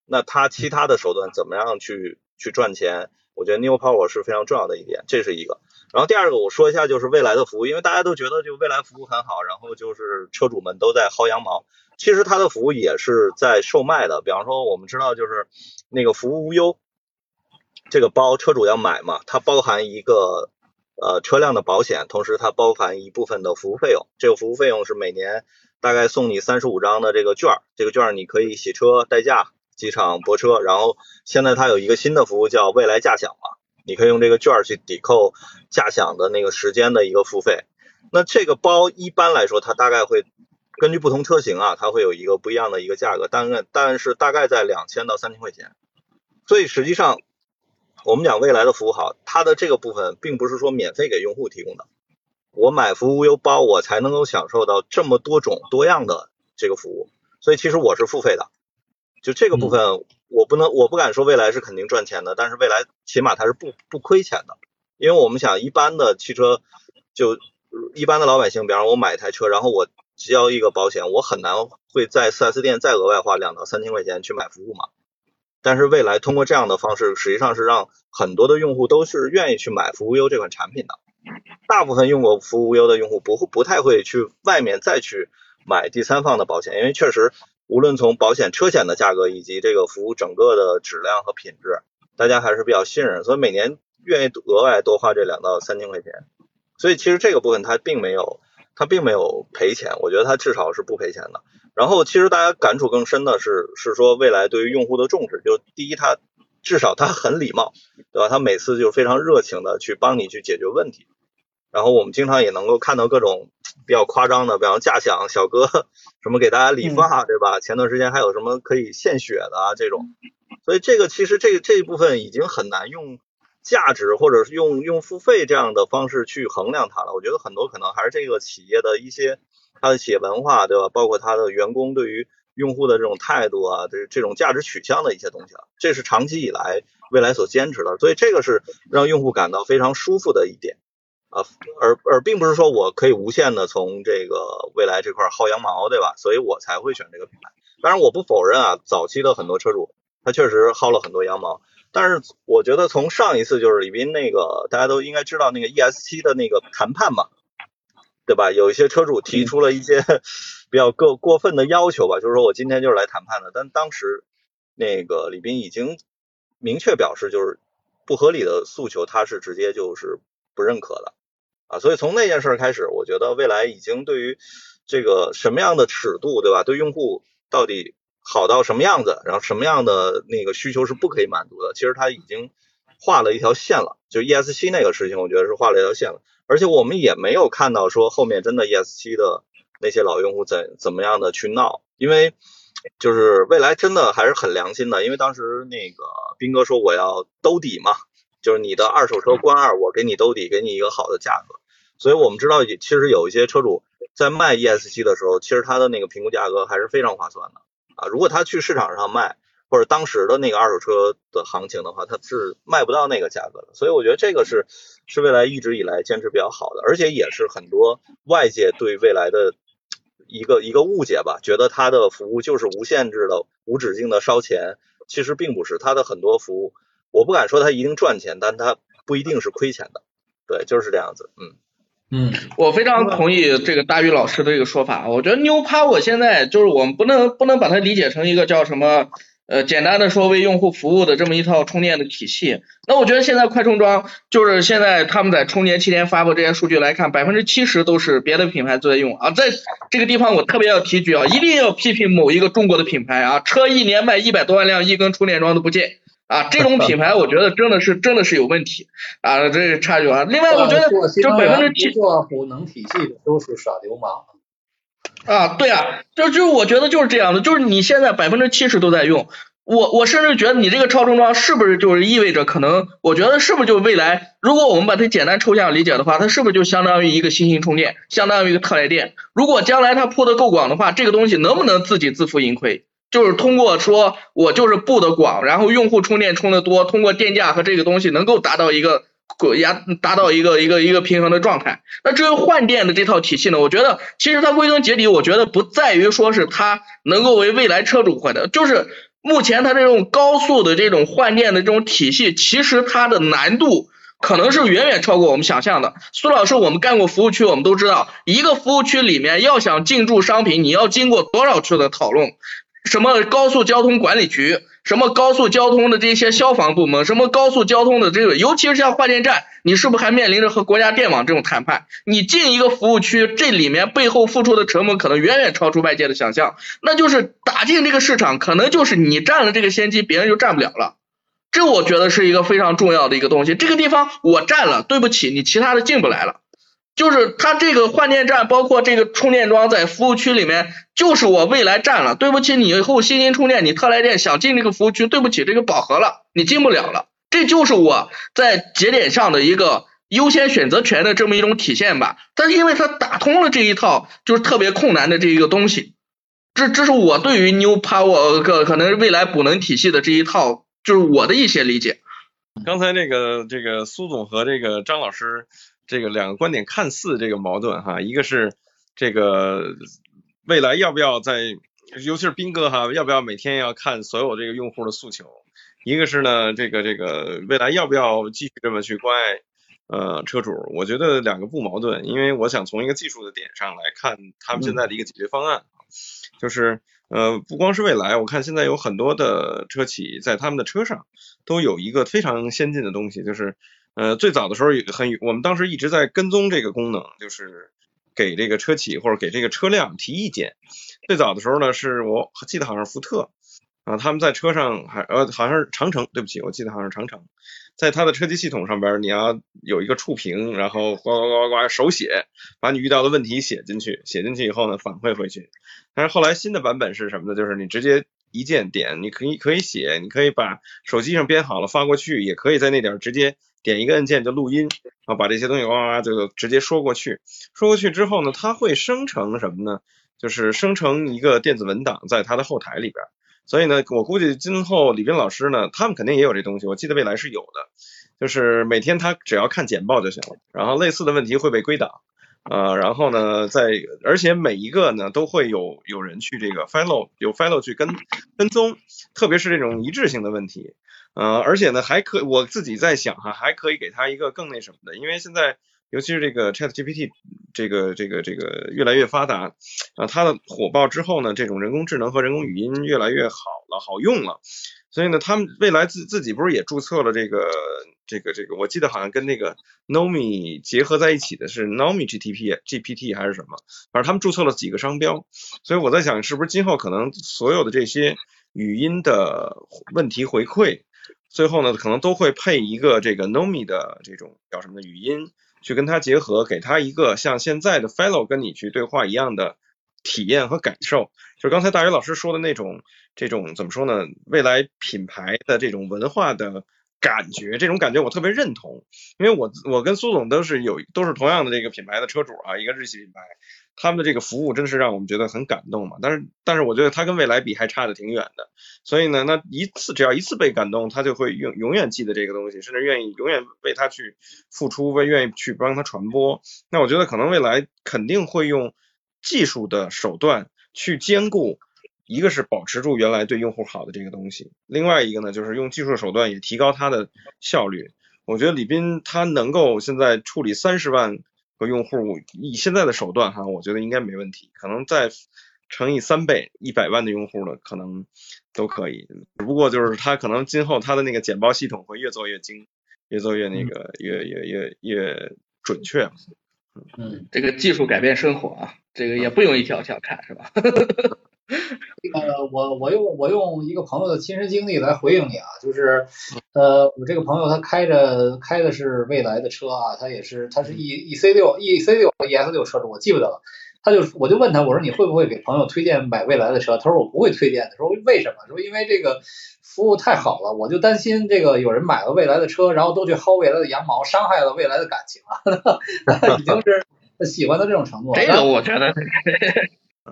那它其他的手段怎么样去去赚钱？我觉得 New Power 是非常重要的一点，这是一个。然后第二个我说一下就是未来的服务，因为大家都觉得就未来服务很好，然后就是车主们都在薅羊毛。其实它的服务也是在售卖的，比方说我们知道就是那个服务无忧这个包，车主要买嘛，它包含一个呃车辆的保险，同时它包含一部分的服务费用，这个服务费用是每年。大概送你三十五张的这个券儿，这个券儿你可以洗车代驾、机场泊车，然后现在它有一个新的服务叫未来驾享嘛，你可以用这个券儿去抵扣驾享的那个时间的一个付费。那这个包一般来说，它大概会根据不同车型啊，它会有一个不一样的一个价格，但但是大概在两千到三千块钱。所以实际上我们讲未来的服务好，它的这个部分并不是说免费给用户提供的。我买服务无忧包，我才能够享受到这么多种多样的这个服务，所以其实我是付费的。就这个部分，我不能，我不敢说未来是肯定赚钱的，但是未来起码它是不不亏钱的。因为我们想，一般的汽车就一般的老百姓，比方我买一台车，然后我交一个保险，我很难会在 4S 店再额外花两到三千块钱去买服务嘛。但是未来通过这样的方式，实际上是让很多的用户都是愿意去买服务优这款产品的。大部分用过服务无忧的用户不会不太会去外面再去买第三方的保险，因为确实无论从保险车险的价格以及这个服务整个的质量和品质，大家还是比较信任，所以每年愿意额外多花这两到三千块钱。所以其实这个部分它并没有它并没有赔钱，我觉得它至少是不赔钱的。然后其实大家感触更深的是是说未来对于用户的重视，就第一它至少他很礼貌，对吧？他每次就非常热情的去帮你去解决问题。然后我们经常也能够看到各种比较夸张的，比方驾享小哥什么给大家理发，对吧？前段时间还有什么可以献血的啊这种。所以这个其实这这一部分已经很难用价值或者是用用付费这样的方式去衡量它了。我觉得很多可能还是这个企业的一些它的企业文化，对吧？包括它的员工对于用户的这种态度啊，这这种价值取向的一些东西了。这是长期以来未来所坚持的，所以这个是让用户感到非常舒服的一点啊，而而并不是说我可以无限的从这个未来这块薅羊毛，对吧？所以我才会选这个品牌。当然，我不否认啊，早期的很多车主他确实薅了很多羊毛，但是我觉得从上一次就是李斌那个，大家都应该知道那个 ES 七的那个谈判嘛，对吧？有一些车主提出了一些比较过过分的要求吧，就是说我今天就是来谈判的，但当时那个李斌已经明确表示，就是不合理的诉求，他是直接就是不认可的啊。所以从那件事开始，我觉得未来已经对于这个什么样的尺度，对吧？对用户。到底好到什么样子，然后什么样的那个需求是不可以满足的？其实它已经画了一条线了，就 ES 七那个事情，我觉得是画了一条线了。而且我们也没有看到说后面真的 ES 七的那些老用户怎怎么样的去闹，因为就是未来真的还是很良心的，因为当时那个斌哥说我要兜底嘛，就是你的二手车关二，我给你兜底，给你一个好的价格。所以我们知道，其实有一些车主。在卖 ES 七的时候，其实它的那个评估价格还是非常划算的啊。如果他去市场上卖，或者当时的那个二手车的行情的话，它是卖不到那个价格的。所以我觉得这个是是未来一直以来坚持比较好的，而且也是很多外界对未来的一个一个误解吧，觉得它的服务就是无限制的、无止境的烧钱，其实并不是。它的很多服务，我不敢说它一定赚钱，但它不一定是亏钱的。对，就是这样子，嗯。嗯，我非常同意这个大宇老师的这个说法。我觉得 New Power 现在就是我们不能不能把它理解成一个叫什么呃简单的说为用户服务的这么一套充电的体系。那我觉得现在快充桩就是现在他们在充电期间发布这些数据来看，百分之七十都是别的品牌在用啊。在这个地方我特别要提一句啊，一定要批评某一个中国的品牌啊，车一年卖一百多万辆，一根充电桩都不见。啊，这种品牌我觉得真的是真的是有问题啊，这是差距啊。另外，我觉得就百分之七做补能体系的都是耍流氓。啊，对啊，就就我觉得就是这样的，就是你现在百分之七十都在用，我我甚至觉得你这个超充装是不是就是意味着可能，我觉得是不是就未来，如果我们把它简单抽象理解的话，它是不是就相当于一个新型充电，相当于一个特来电？如果将来它铺的够广的话，这个东西能不能自己自负盈亏？就是通过说，我就是布的广，然后用户充电充的多，通过电价和这个东西能够达到一个压达到一个一个一个平衡的状态。那至于换电的这套体系呢，我觉得其实它归根结底，我觉得不在于说是它能够为未来车主换的，就是目前它这种高速的这种换电的这种体系，其实它的难度可能是远远超过我们想象的。苏老师，我们干过服务区，我们都知道，一个服务区里面要想进驻商品，你要经过多少次的讨论。什么高速交通管理局，什么高速交通的这些消防部门，什么高速交通的这个，尤其是像换电站，你是不是还面临着和国家电网这种谈判？你进一个服务区，这里面背后付出的成本可能远远超出外界的想象。那就是打进这个市场，可能就是你占了这个先机，别人就占不了了。这我觉得是一个非常重要的一个东西。这个地方我占了，对不起，你其他的进不来了。就是它这个换电站，包括这个充电桩在服务区里面，就是我未来占了。对不起，你以后新型充电，你特来电想进这个服务区，对不起，这个饱和了，你进不了了。这就是我在节点上的一个优先选择权的这么一种体现吧。但是因为它打通了这一套就是特别困难的这一个东西，这这是我对于 New Power 可可能未来补能体系的这一套，就是我的一些理解。刚才这个这个苏总和这个张老师。这个两个观点看似这个矛盾哈，一个是这个未来要不要在，尤其是斌哥哈，要不要每天要看所有这个用户的诉求？一个是呢，这个这个未来要不要继续这么去关爱呃车主？我觉得两个不矛盾，因为我想从一个技术的点上来看他们现在的一个解决方案，就是呃不光是未来，我看现在有很多的车企在他们的车上都有一个非常先进的东西，就是。呃，最早的时候也很，我们当时一直在跟踪这个功能，就是给这个车企或者给这个车辆提意见。最早的时候呢，是我记得好像是福特啊，他们在车上还呃好像是长城，对不起，我记得好像是长城，在它的车机系统上边，你要有一个触屏，然后呱呱呱呱手写，把你遇到的问题写进去，写进去以后呢反馈回去。但是后来新的版本是什么呢？就是你直接一键点，你可以可以写，你可以把手机上编好了发过去，也可以在那点直接。点一个按键就录音，然后把这些东西哇哇就直接说过去。说过去之后呢，它会生成什么呢？就是生成一个电子文档在它的后台里边。所以呢，我估计今后李斌老师呢，他们肯定也有这东西。我记得未来是有的，就是每天他只要看简报就行了，然后类似的问题会被归档。呃，然后呢，在而且每一个呢都会有有人去这个 follow，有 follow 去跟跟踪，特别是这种一致性的问题，呃，而且呢还可我自己在想哈，还可以给他一个更那什么的，因为现在尤其是这个 Chat GPT 这个这个这个越来越发达，啊，它的火爆之后呢，这种人工智能和人工语音越来越好了，好用了，所以呢，他们未来自自己不是也注册了这个。这个这个，我记得好像跟那个 Nomi 结合在一起的是 Nomi GTP GPT 还是什么，反正他们注册了几个商标，所以我在想，是不是今后可能所有的这些语音的问题回馈，最后呢，可能都会配一个这个 Nomi 的这种叫什么的语音，去跟它结合，给它一个像现在的 Fellow 跟你去对话一样的体验和感受，就刚才大宇老师说的那种这种怎么说呢？未来品牌的这种文化的。感觉这种感觉我特别认同，因为我我跟苏总都是有都是同样的这个品牌的车主啊，一个日系品牌，他们的这个服务真是让我们觉得很感动嘛。但是但是我觉得它跟未来比还差的挺远的，所以呢，那一次只要一次被感动，他就会永永远记得这个东西，甚至愿意永远为他去付出，为愿意去帮他传播。那我觉得可能未来肯定会用技术的手段去兼顾。一个是保持住原来对用户好的这个东西，另外一个呢，就是用技术手段也提高它的效率。我觉得李斌他能够现在处理三十万个用户，以现在的手段哈，我觉得应该没问题。可能再乘以三倍，一百万的用户呢，可能都可以。只不过就是他可能今后他的那个简报系统会越做越精，越做越那个越越越越准确。嗯，这个技术改变生活啊，这个也不用一条条看，是吧？这个我我用我用一个朋友的亲身经历来回应你啊，就是呃我这个朋友他开着开的是未来的车啊，他也是他是 E E C 六 E C 六 E S 六车主，我记不得了。他就我就问他我说你会不会给朋友推荐买未来的车？他说我不会推荐。的说为什么？说因为这个服务太好了，我就担心这个有人买了未来的车，然后都去薅未来的羊毛，伤害了未来的感情啊，已经是喜欢到这种程度。这个我觉得。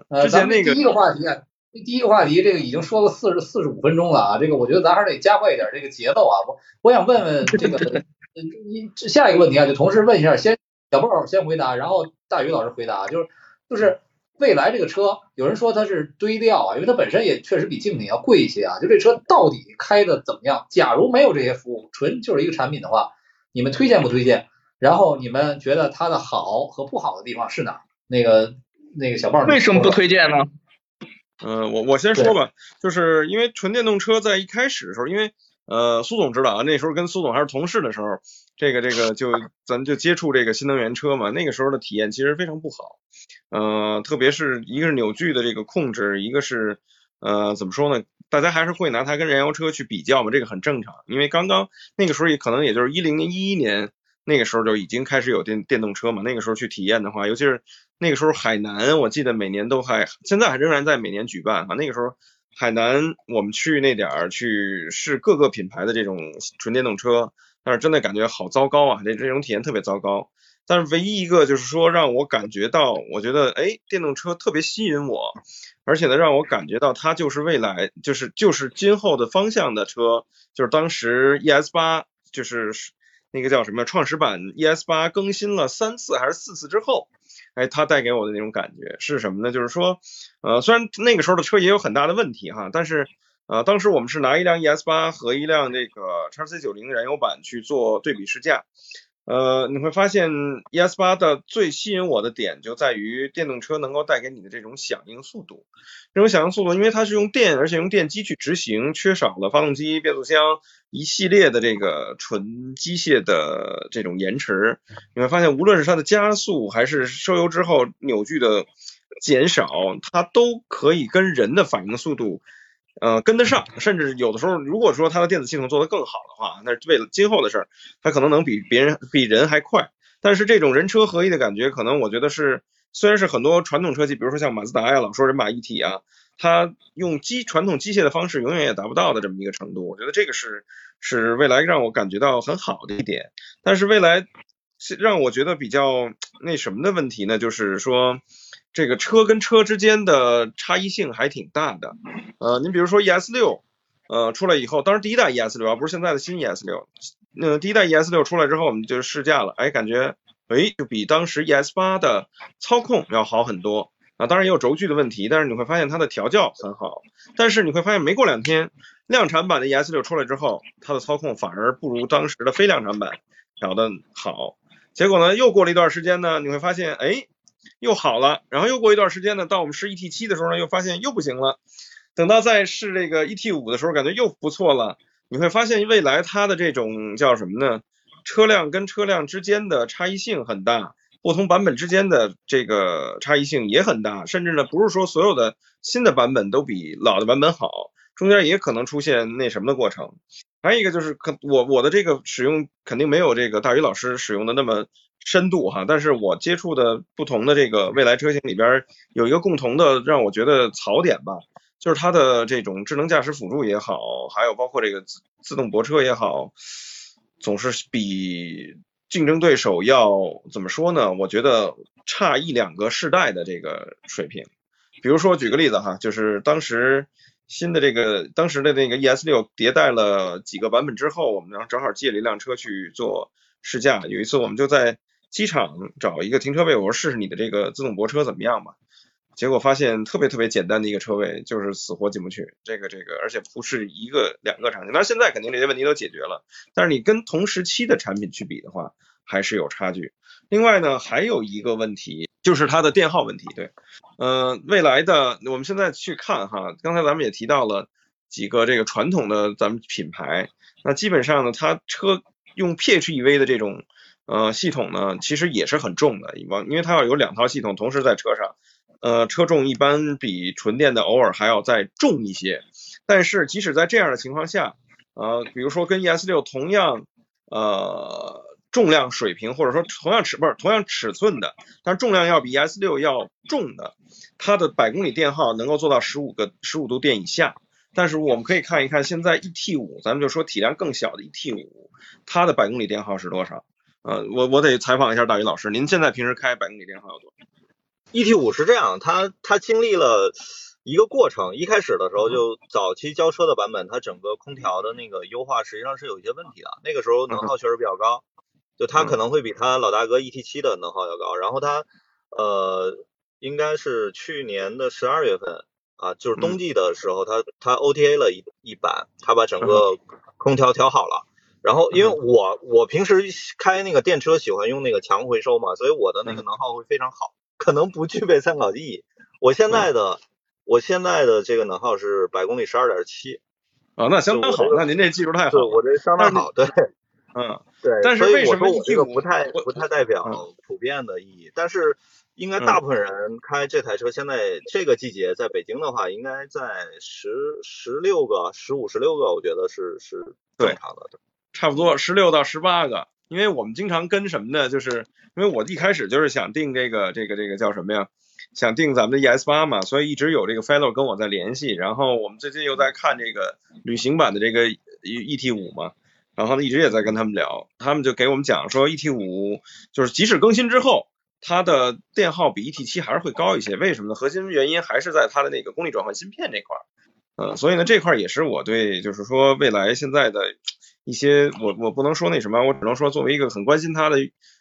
呃，咱们第一个话题啊，第一个话题，这个已经说了四十四十五分钟了啊，这个我觉得咱还是得加快一点这个节奏啊。我我想问问这个，你下一个问题啊，就同时问一下，先小豹先回答，然后大宇老师回答，就是就是未来这个车，有人说它是堆料啊，因为它本身也确实比竞品要贵一些啊。就这车到底开的怎么样？假如没有这些服务，纯就是一个产品的话，你们推荐不推荐？然后你们觉得它的好和不好的地方是哪？那个。那个小豹为什么不推荐呢？嗯，我我先说吧，就是因为纯电动车在一开始的时候，因为呃苏总知道啊，那时候跟苏总还是同事的时候，这个这个就咱就接触这个新能源车嘛，那个时候的体验其实非常不好，呃，特别是一个是扭矩的这个控制，一个是呃怎么说呢，大家还是会拿它跟燃油车去比较嘛，这个很正常，因为刚刚那个时候也可能也就是一零年一一年。那个时候就已经开始有电电动车嘛，那个时候去体验的话，尤其是那个时候海南，我记得每年都还，现在还仍然在每年举办啊。那个时候海南我们去那点儿去试各个品牌的这种纯电动车，但是真的感觉好糟糕啊，这这种体验特别糟糕。但是唯一一个就是说让我感觉到，我觉得哎，电动车特别吸引我，而且呢让我感觉到它就是未来，就是就是今后的方向的车，就是当时 ES 八就是。那个叫什么？创始版 ES 八更新了三次还是四次之后，哎，它带给我的那种感觉是什么呢？就是说，呃，虽然那个时候的车也有很大的问题哈，但是，呃，当时我们是拿一辆 ES 八和一辆这个叉 C 九零燃油版去做对比试驾。呃，你会发现 ES 八的最吸引我的点就在于电动车能够带给你的这种响应速度。这种响应速度，因为它是用电，而且用电机去执行，缺少了发动机、变速箱一系列的这个纯机械的这种延迟。你会发现，无论是它的加速，还是收油之后扭矩的减少，它都可以跟人的反应速度。呃，跟得上，甚至有的时候，如果说它的电子系统做得更好的话，那是为了今后的事儿，它可能能比别人比人还快。但是这种人车合一的感觉，可能我觉得是，虽然是很多传统车企，比如说像马自达呀，老说人马一体啊，它用机传统机械的方式永远也达不到的这么一个程度。我觉得这个是是未来让我感觉到很好的一点。但是未来让我觉得比较那什么的问题呢，就是说。这个车跟车之间的差异性还挺大的。呃，您比如说 ES 六，呃，出来以后，当然第一代 ES 六啊，不是现在的新 ES 六。那第一代 ES 六出来之后，我们就试驾了，哎，感觉哎就比当时 ES 八的操控要好很多。啊，当然也有轴距的问题，但是你会发现它的调教很好。但是你会发现没过两天，量产版的 ES 六出来之后，它的操控反而不如当时的非量产版调的好。结果呢，又过了一段时间呢，你会发现，哎，又好了。然后又过一段时间呢，到我们试 ET 七的时候呢，又发现又不行了。等到再试这个 ET 五的时候，感觉又不错了。你会发现未来它的这种叫什么呢？车辆跟车辆之间的差异性很大。不同版本之间的这个差异性也很大，甚至呢不是说所有的新的版本都比老的版本好，中间也可能出现那什么的过程。还有一个就是，可我我的这个使用肯定没有这个大宇老师使用的那么深度哈，但是我接触的不同的这个未来车型里边有一个共同的让我觉得槽点吧，就是它的这种智能驾驶辅助也好，还有包括这个自自动泊车也好，总是比。竞争对手要怎么说呢？我觉得差一两个世代的这个水平。比如说举个例子哈，就是当时新的这个当时的那个 ES 六迭代了几个版本之后，我们然后正好借了一辆车去做试驾。有一次我们就在机场找一个停车位，我说试试你的这个自动泊车怎么样吧。结果发现特别特别简单的一个车位，就是死活进不去。这个这个，而且不是一个两个场景。但是现在肯定这些问题都解决了。但是你跟同时期的产品去比的话，还是有差距。另外呢，还有一个问题就是它的电耗问题。对，呃，未来的我们现在去看哈，刚才咱们也提到了几个这个传统的咱们品牌，那基本上呢，它车用 PHEV 的这种呃系统呢，其实也是很重的，因为它要有两套系统同时在车上。呃，车重一般比纯电的偶尔还要再重一些，但是即使在这样的情况下，呃，比如说跟 ES 六同样呃重量水平，或者说同样尺不是同样尺寸的，但重量要比 ES 六要重的，它的百公里电耗能够做到十五个十五度电以下。但是我们可以看一看现在 ET 五，咱们就说体量更小的 ET 五，它的百公里电耗是多少？呃，我我得采访一下大宇老师，您现在平时开百公里电耗有多少？E T 五是这样，它它经历了一个过程，一开始的时候就早期交车的版本，它整个空调的那个优化实际上是有一些问题的，那个时候能耗确实比较高，就它可能会比它老大哥 E T 七的能耗要高。然后它呃应该是去年的十二月份啊，就是冬季的时候，它它 O T A 了一一版，它把整个空调调好了。然后因为我我平时开那个电车喜欢用那个强回收嘛，所以我的那个能耗会非常好。可能不具备参考意义。我现在的我现在的这个能耗是百公里十二点七。啊，那相当好，那您这技术太好。我这相当好，对，嗯，对。但是为什么这个不太不太代表普遍的意义？但是应该大部分人开这台车，现在这个季节在北京的话，应该在十十六个、十五、十六个，我觉得是是正常的。差不多十六到十八个。因为我们经常跟什么呢？就是因为我一开始就是想定这个这个这个叫什么呀？想定咱们的 ES 八嘛，所以一直有这个 fellow 跟我在联系。然后我们最近又在看这个旅行版的这个 ET 五嘛，然后呢一直也在跟他们聊，他们就给我们讲说 ET 五就是即使更新之后，它的电耗比 ET 七还是会高一些。为什么呢？核心原因还是在它的那个功率转换芯片这块儿。嗯，所以呢这块也是我对就是说未来现在的。一些我我不能说那什么，我只能说作为一个很关心它的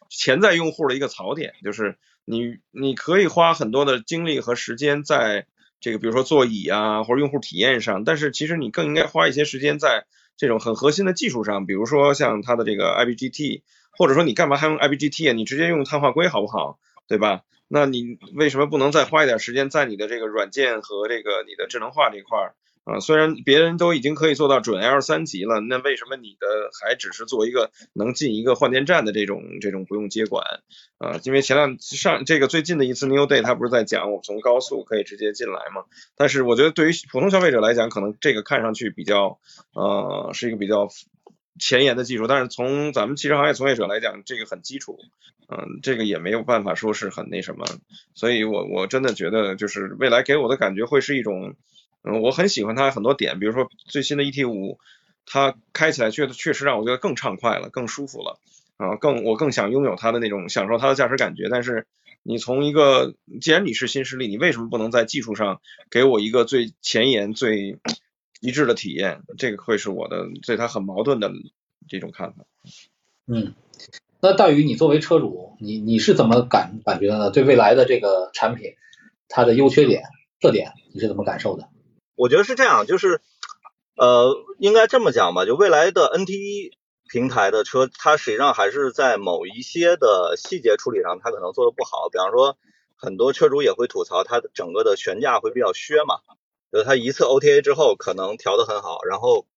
潜在用户的一个槽点，就是你你可以花很多的精力和时间在这个比如说座椅啊或者用户体验上，但是其实你更应该花一些时间在这种很核心的技术上，比如说像它的这个 IBGT，或者说你干嘛还用 IBGT 啊？你直接用碳化硅好不好？对吧？那你为什么不能再花一点时间在你的这个软件和这个你的智能化这块儿？啊，虽然别人都已经可以做到准 L 三级了，那为什么你的还只是做一个能进一个换电站的这种这种不用接管？啊，因为前两上这个最近的一次 New Day，他不是在讲我从高速可以直接进来吗？但是我觉得对于普通消费者来讲，可能这个看上去比较呃是一个比较前沿的技术，但是从咱们汽车行业从业者来讲，这个很基础，嗯，这个也没有办法说是很那什么，所以我我真的觉得就是未来给我的感觉会是一种。我很喜欢它很多点，比如说最新的 ET 五，它开起来确确实让我觉得更畅快了，更舒服了，啊，更我更想拥有它的那种享受它的驾驶感觉。但是你从一个，既然你是新势力，你为什么不能在技术上给我一个最前沿、最一致的体验？这个会是我的对它很矛盾的这种看法。嗯，那大宇，你作为车主，你你是怎么感感觉的呢？对未来的这个产品，它的优缺点、特点，你是怎么感受的？我觉得是这样，就是呃，应该这么讲吧，就未来的 NT1 平台的车，它实际上还是在某一些的细节处理上，它可能做的不好。比方说，很多车主也会吐槽，它的整个的悬架会比较削嘛，就是它一次 OTA 之后可能调的很好，然后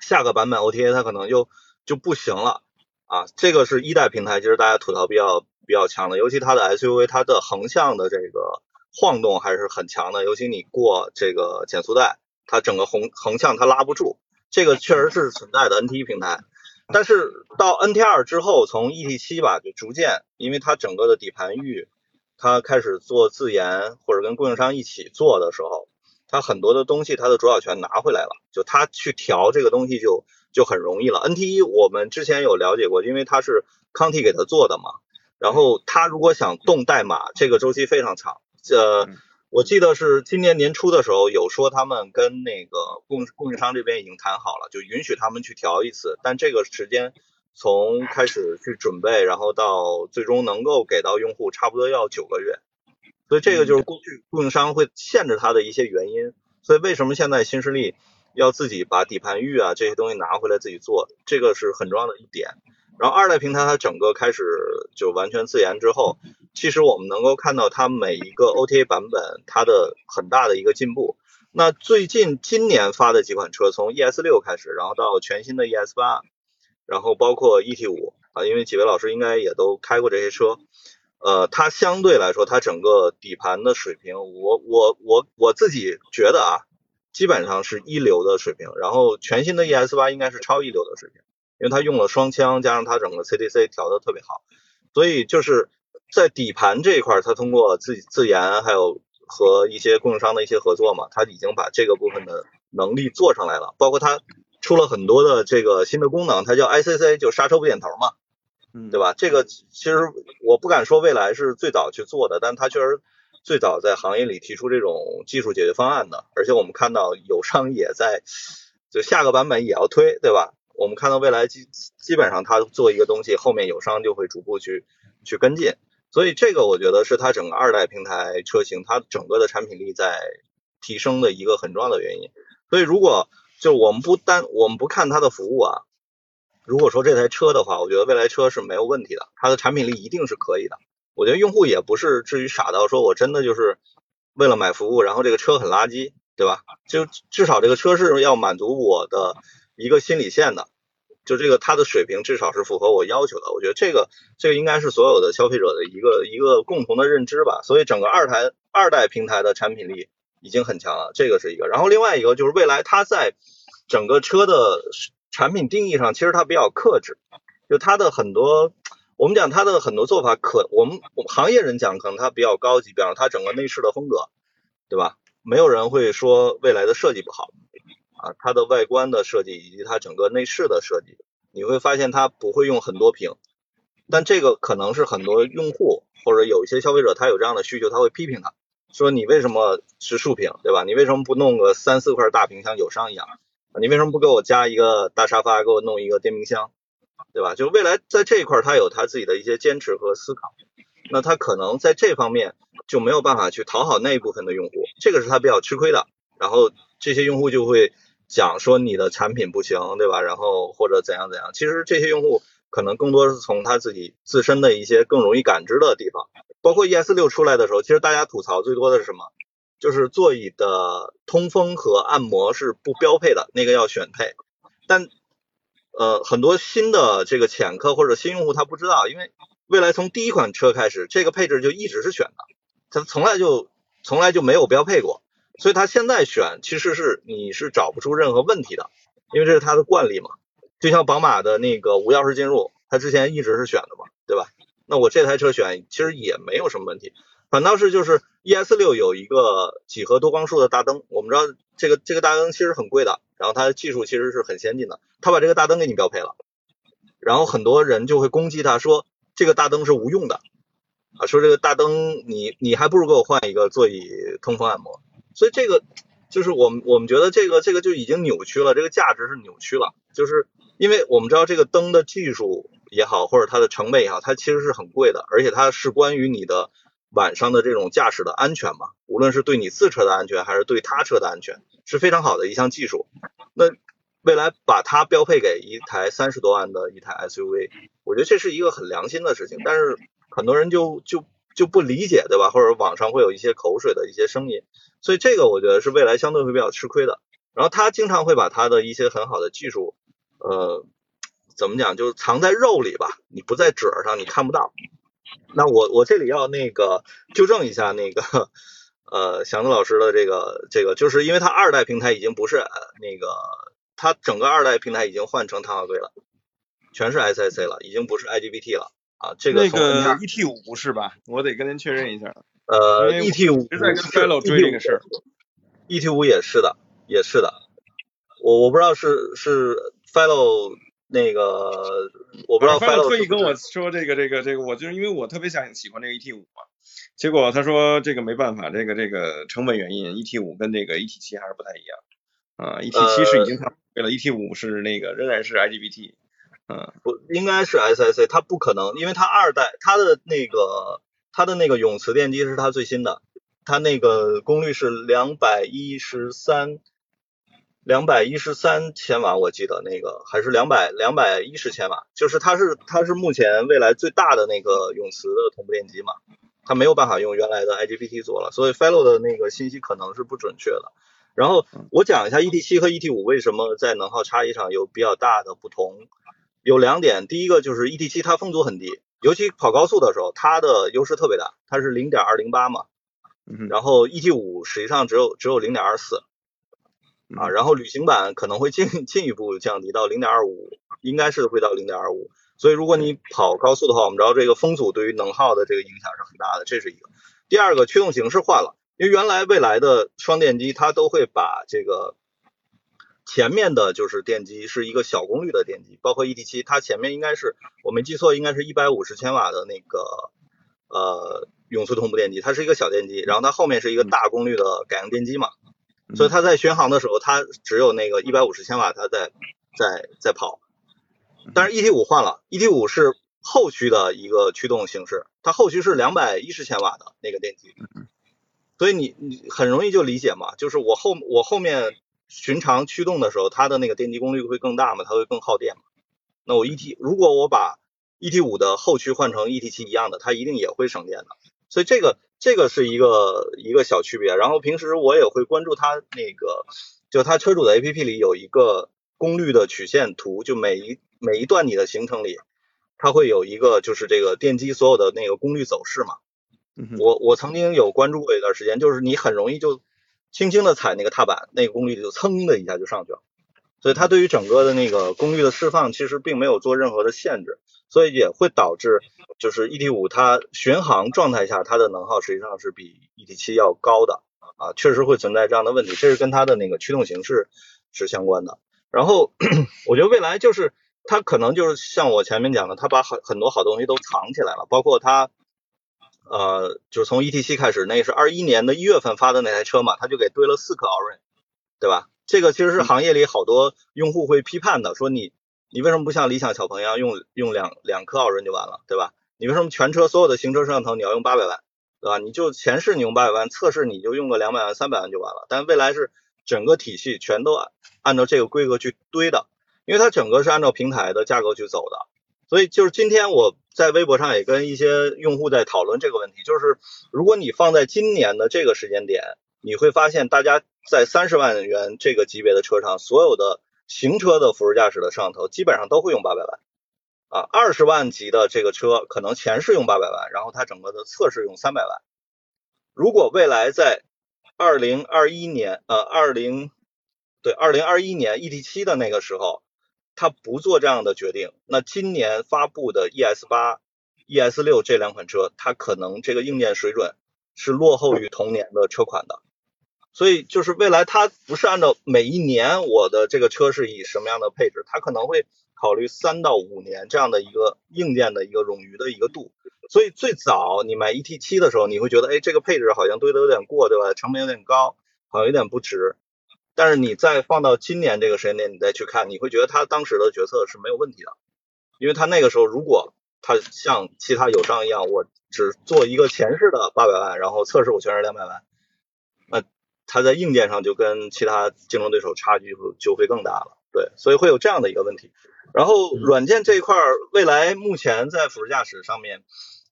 下个版本 OTA 它可能就就不行了啊。这个是一代平台，其实大家吐槽比较比较强的，尤其它的 SUV，它的横向的这个。晃动还是很强的，尤其你过这个减速带，它整个横横向它拉不住，这个确实是存在的 NT 平台。但是到 NT 二之后，从 ET 七吧，就逐渐，因为它整个的底盘域，它开始做自研或者跟供应商一起做的时候，它很多的东西它的主导权拿回来了，就它去调这个东西就就很容易了。NT 一我们之前有了解过，因为它是康体给它做的嘛，然后它如果想动代码，这个周期非常长。呃，我记得是今年年初的时候有说他们跟那个供供应商这边已经谈好了，就允许他们去调一次，但这个时间从开始去准备，然后到最终能够给到用户，差不多要九个月，所以这个就是过去供应商会限制它的一些原因。所以为什么现在新势力要自己把底盘域啊这些东西拿回来自己做，这个是很重要的一点。然后二代平台它整个开始就完全自研之后。其实我们能够看到它每一个 OTA 版本它的很大的一个进步。那最近今年发的几款车，从 ES 六开始，然后到全新的 ES 八，然后包括 ET 五啊，因为几位老师应该也都开过这些车，呃，它相对来说它整个底盘的水平，我我我我自己觉得啊，基本上是一流的水平。然后全新的 ES 八应该是超一流的水平，因为它用了双枪，加上它整个 CDC 调的特别好，所以就是。在底盘这一块，它通过自己自研，还有和一些供应商的一些合作嘛，它已经把这个部分的能力做上来了。包括它出了很多的这个新的功能，它叫 ICC，就刹车不点头嘛，嗯，对吧？这个其实我不敢说未来是最早去做的，但它确实最早在行业里提出这种技术解决方案的。而且我们看到友商也在，就下个版本也要推，对吧？我们看到未来基基本上它做一个东西，后面友商就会逐步去去跟进。所以这个我觉得是它整个二代平台车型，它整个的产品力在提升的一个很重要的原因。所以如果就我们不单我们不看它的服务啊，如果说这台车的话，我觉得未来车是没有问题的，它的产品力一定是可以的。我觉得用户也不是至于傻到说我真的就是为了买服务，然后这个车很垃圾，对吧？就至少这个车是要满足我的一个心理线的。就这个，它的水平至少是符合我要求的。我觉得这个，这个应该是所有的消费者的一个一个共同的认知吧。所以整个二台二代平台的产品力已经很强了，这个是一个。然后另外一个就是未来它在整个车的产品定义上，其实它比较克制。就它的很多，我们讲它的很多做法，可我们我们行业人讲可能它比较高级，比方它整个内饰的风格，对吧？没有人会说未来的设计不好。啊，它的外观的设计以及它整个内饰的设计，你会发现它不会用很多屏，但这个可能是很多用户或者有一些消费者他有这样的需求，他会批评他，说你为什么是竖屏，对吧？你为什么不弄个三四块大屏像友商一样？你为什么不给我加一个大沙发，给我弄一个电冰箱，对吧？就未来在这一块他有他自己的一些坚持和思考，那他可能在这方面就没有办法去讨好那一部分的用户，这个是他比较吃亏的，然后这些用户就会。讲说你的产品不行，对吧？然后或者怎样怎样，其实这些用户可能更多是从他自己自身的一些更容易感知的地方。包括 ES 六出来的时候，其实大家吐槽最多的是什么？就是座椅的通风和按摩是不标配的，那个要选配。但呃，很多新的这个潜客或者新用户他不知道，因为未来从第一款车开始，这个配置就一直是选的，它从来就从来就没有标配过。所以他现在选其实是你是找不出任何问题的，因为这是他的惯例嘛。就像宝马的那个无钥匙进入，他之前一直是选的嘛，对吧？那我这台车选其实也没有什么问题，反倒是就是 ES 六有一个几何多光束的大灯，我们知道这个这个大灯其实很贵的，然后它的技术其实是很先进的，他把这个大灯给你标配了，然后很多人就会攻击他说这个大灯是无用的，啊，说这个大灯你你还不如给我换一个座椅通风按摩，所以这个就是我们我们觉得这个这个就已经扭曲了，这个价值是扭曲了，就是因为我们知道这个灯的技术也好，或者它的成本也好，它其实是很贵的，而且它是关于你的晚上的这种驾驶的安全嘛，无论是对你自车的安全还是对他车的安全，是非常好的一项技术。那未来把它标配给一台三十多万的一台 SUV，我觉得这是一个很良心的事情，但是。很多人就就就不理解，对吧？或者网上会有一些口水的一些声音，所以这个我觉得是未来相对会比较吃亏的。然后他经常会把他的一些很好的技术，呃，怎么讲，就是藏在肉里吧，你不在褶上，你看不到。那我我这里要那个纠正一下那个呃祥子老师的这个这个，就是因为他二代平台已经不是那个，他整个二代平台已经换成碳化硅了，全是 SiC 了，已经不是 IGBT 了。啊，这个那个 E T 五不是吧？我得跟您确认一下。呃，E T 五是在跟 Fellow 追这个事儿。E T 五也是的，也是的。我我不知道是是 Fellow 那个，我不知道 Fellow 特意跟我说这个这个这个，我就是因为我特别想喜欢这个 E T 五嘛，结果他说这个没办法，这个这个成本原因，E T 五跟这个 E T 七还是不太一样。啊，E T 七是已经它为了，E T 五是那个仍然是 I G B T。嗯，不应该是 SiC，它不可能，因为它二代它的那个它的那个永磁电机是它最新的，它那个功率是两百一十三两百一十三千瓦，我记得那个还是两百两百一十千瓦，就是它是它是目前未来最大的那个永磁的同步电机嘛，它没有办法用原来的 IGBT 做了，所以 Fellow 的那个信息可能是不准确的。然后我讲一下 ET 七和 ET 五为什么在能耗差异上有比较大的不同。有两点，第一个就是 E T 七它风阻很低，尤其跑高速的时候，它的优势特别大，它是零点二零八嘛，然后 E T 五实际上只有只有零点二四，啊，然后旅行版可能会进 进一步降低到零点二五，应该是会到零点二五，所以如果你跑高速的话，我们知道这个风阻对于能耗的这个影响是很大的，这是一个。第二个驱动形式换了，因为原来未来的双电机它都会把这个。前面的就是电机是一个小功率的电机，包括 E T 七，它前面应该是我没记错，应该是一百五十千瓦的那个呃永磁同步电机，它是一个小电机，然后它后面是一个大功率的感应电机嘛，所以它在巡航的时候，它只有那个一百五十千瓦，它在在在跑。但是 E T 五换了，E T 五是后驱的一个驱动形式，它后驱是两百一十千瓦的那个电机，所以你你很容易就理解嘛，就是我后我后面。寻常驱动的时候，它的那个电机功率会更大嘛？它会更耗电嘛？那我 E T 如果我把 E T 五的后驱换成 E T 七一样的，它一定也会省电的。所以这个这个是一个一个小区别。然后平时我也会关注它那个，就它车主的 A P P 里有一个功率的曲线图，就每一每一段你的行程里，它会有一个就是这个电机所有的那个功率走势嘛。我我曾经有关注过一段时间，就是你很容易就。轻轻的踩那个踏板，那个功率就噌的一下就上去了，所以它对于整个的那个功率的释放其实并没有做任何的限制，所以也会导致就是 E T 五它巡航状态下它的能耗实际上是比 E T 七要高的啊，确实会存在这样的问题，这是跟它的那个驱动形式是相关的。然后 我觉得未来就是它可能就是像我前面讲的，它把很很多好东西都藏起来了，包括它。呃，就是从 E T 七开始，那是二一年的一月份发的那台车嘛，他就给堆了四颗 Orange，，对吧？这个其实是行业里好多用户会批判的，说你你为什么不像理想小鹏一样用用两两颗 Orange 就完了，对吧？你为什么全车所有的行车摄像头你要用八百万，对吧？你就前视你用八百万，侧视你就用个两百万三百万就完了。但未来是整个体系全都按照这个规格去堆的，因为它整个是按照平台的价格去走的。所以就是今天我在微博上也跟一些用户在讨论这个问题，就是如果你放在今年的这个时间点，你会发现大家在三十万元这个级别的车上，所有的行车的辅助驾驶的摄像头基本上都会用八百万啊，二十万级的这个车可能前视用八百万，然后它整个的侧视用三百万。如果未来在二零二一年呃二零对二零二一年 E T 七的那个时候。他不做这样的决定，那今年发布的 ES 八、ES 六这两款车，它可能这个硬件水准是落后于同年的车款的，所以就是未来它不是按照每一年我的这个车是以什么样的配置，它可能会考虑三到五年这样的一个硬件的一个冗余的一个度。所以最早你买 ET 七的时候，你会觉得，哎，这个配置好像堆的有点过，对吧？成本有点高，好像有点不值。但是你再放到今年这个时间点，你再去看，你会觉得他当时的决策是没有问题的，因为他那个时候如果他像其他友商一样，我只做一个前置的八百万，然后测试我全是两百万，那他在硬件上就跟其他竞争对手差距就会更大了。对，所以会有这样的一个问题。然后软件这一块，未来目前在辅助驾驶上面，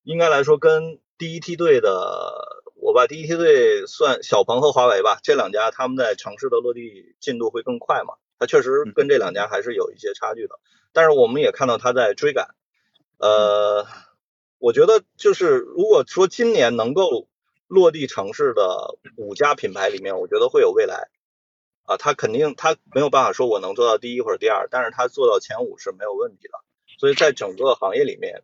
应该来说跟第一梯队的，我把第一梯队算小鹏和华为吧，这两家他们在城市的落地进度会更快嘛？它确实跟这两家还是有一些差距的。但是我们也看到它在追赶。呃，我觉得就是如果说今年能够落地城市的五家品牌里面，我觉得会有未来。啊，它肯定它没有办法说我能做到第一或者第二，但是它做到前五是没有问题的。所以在整个行业里面，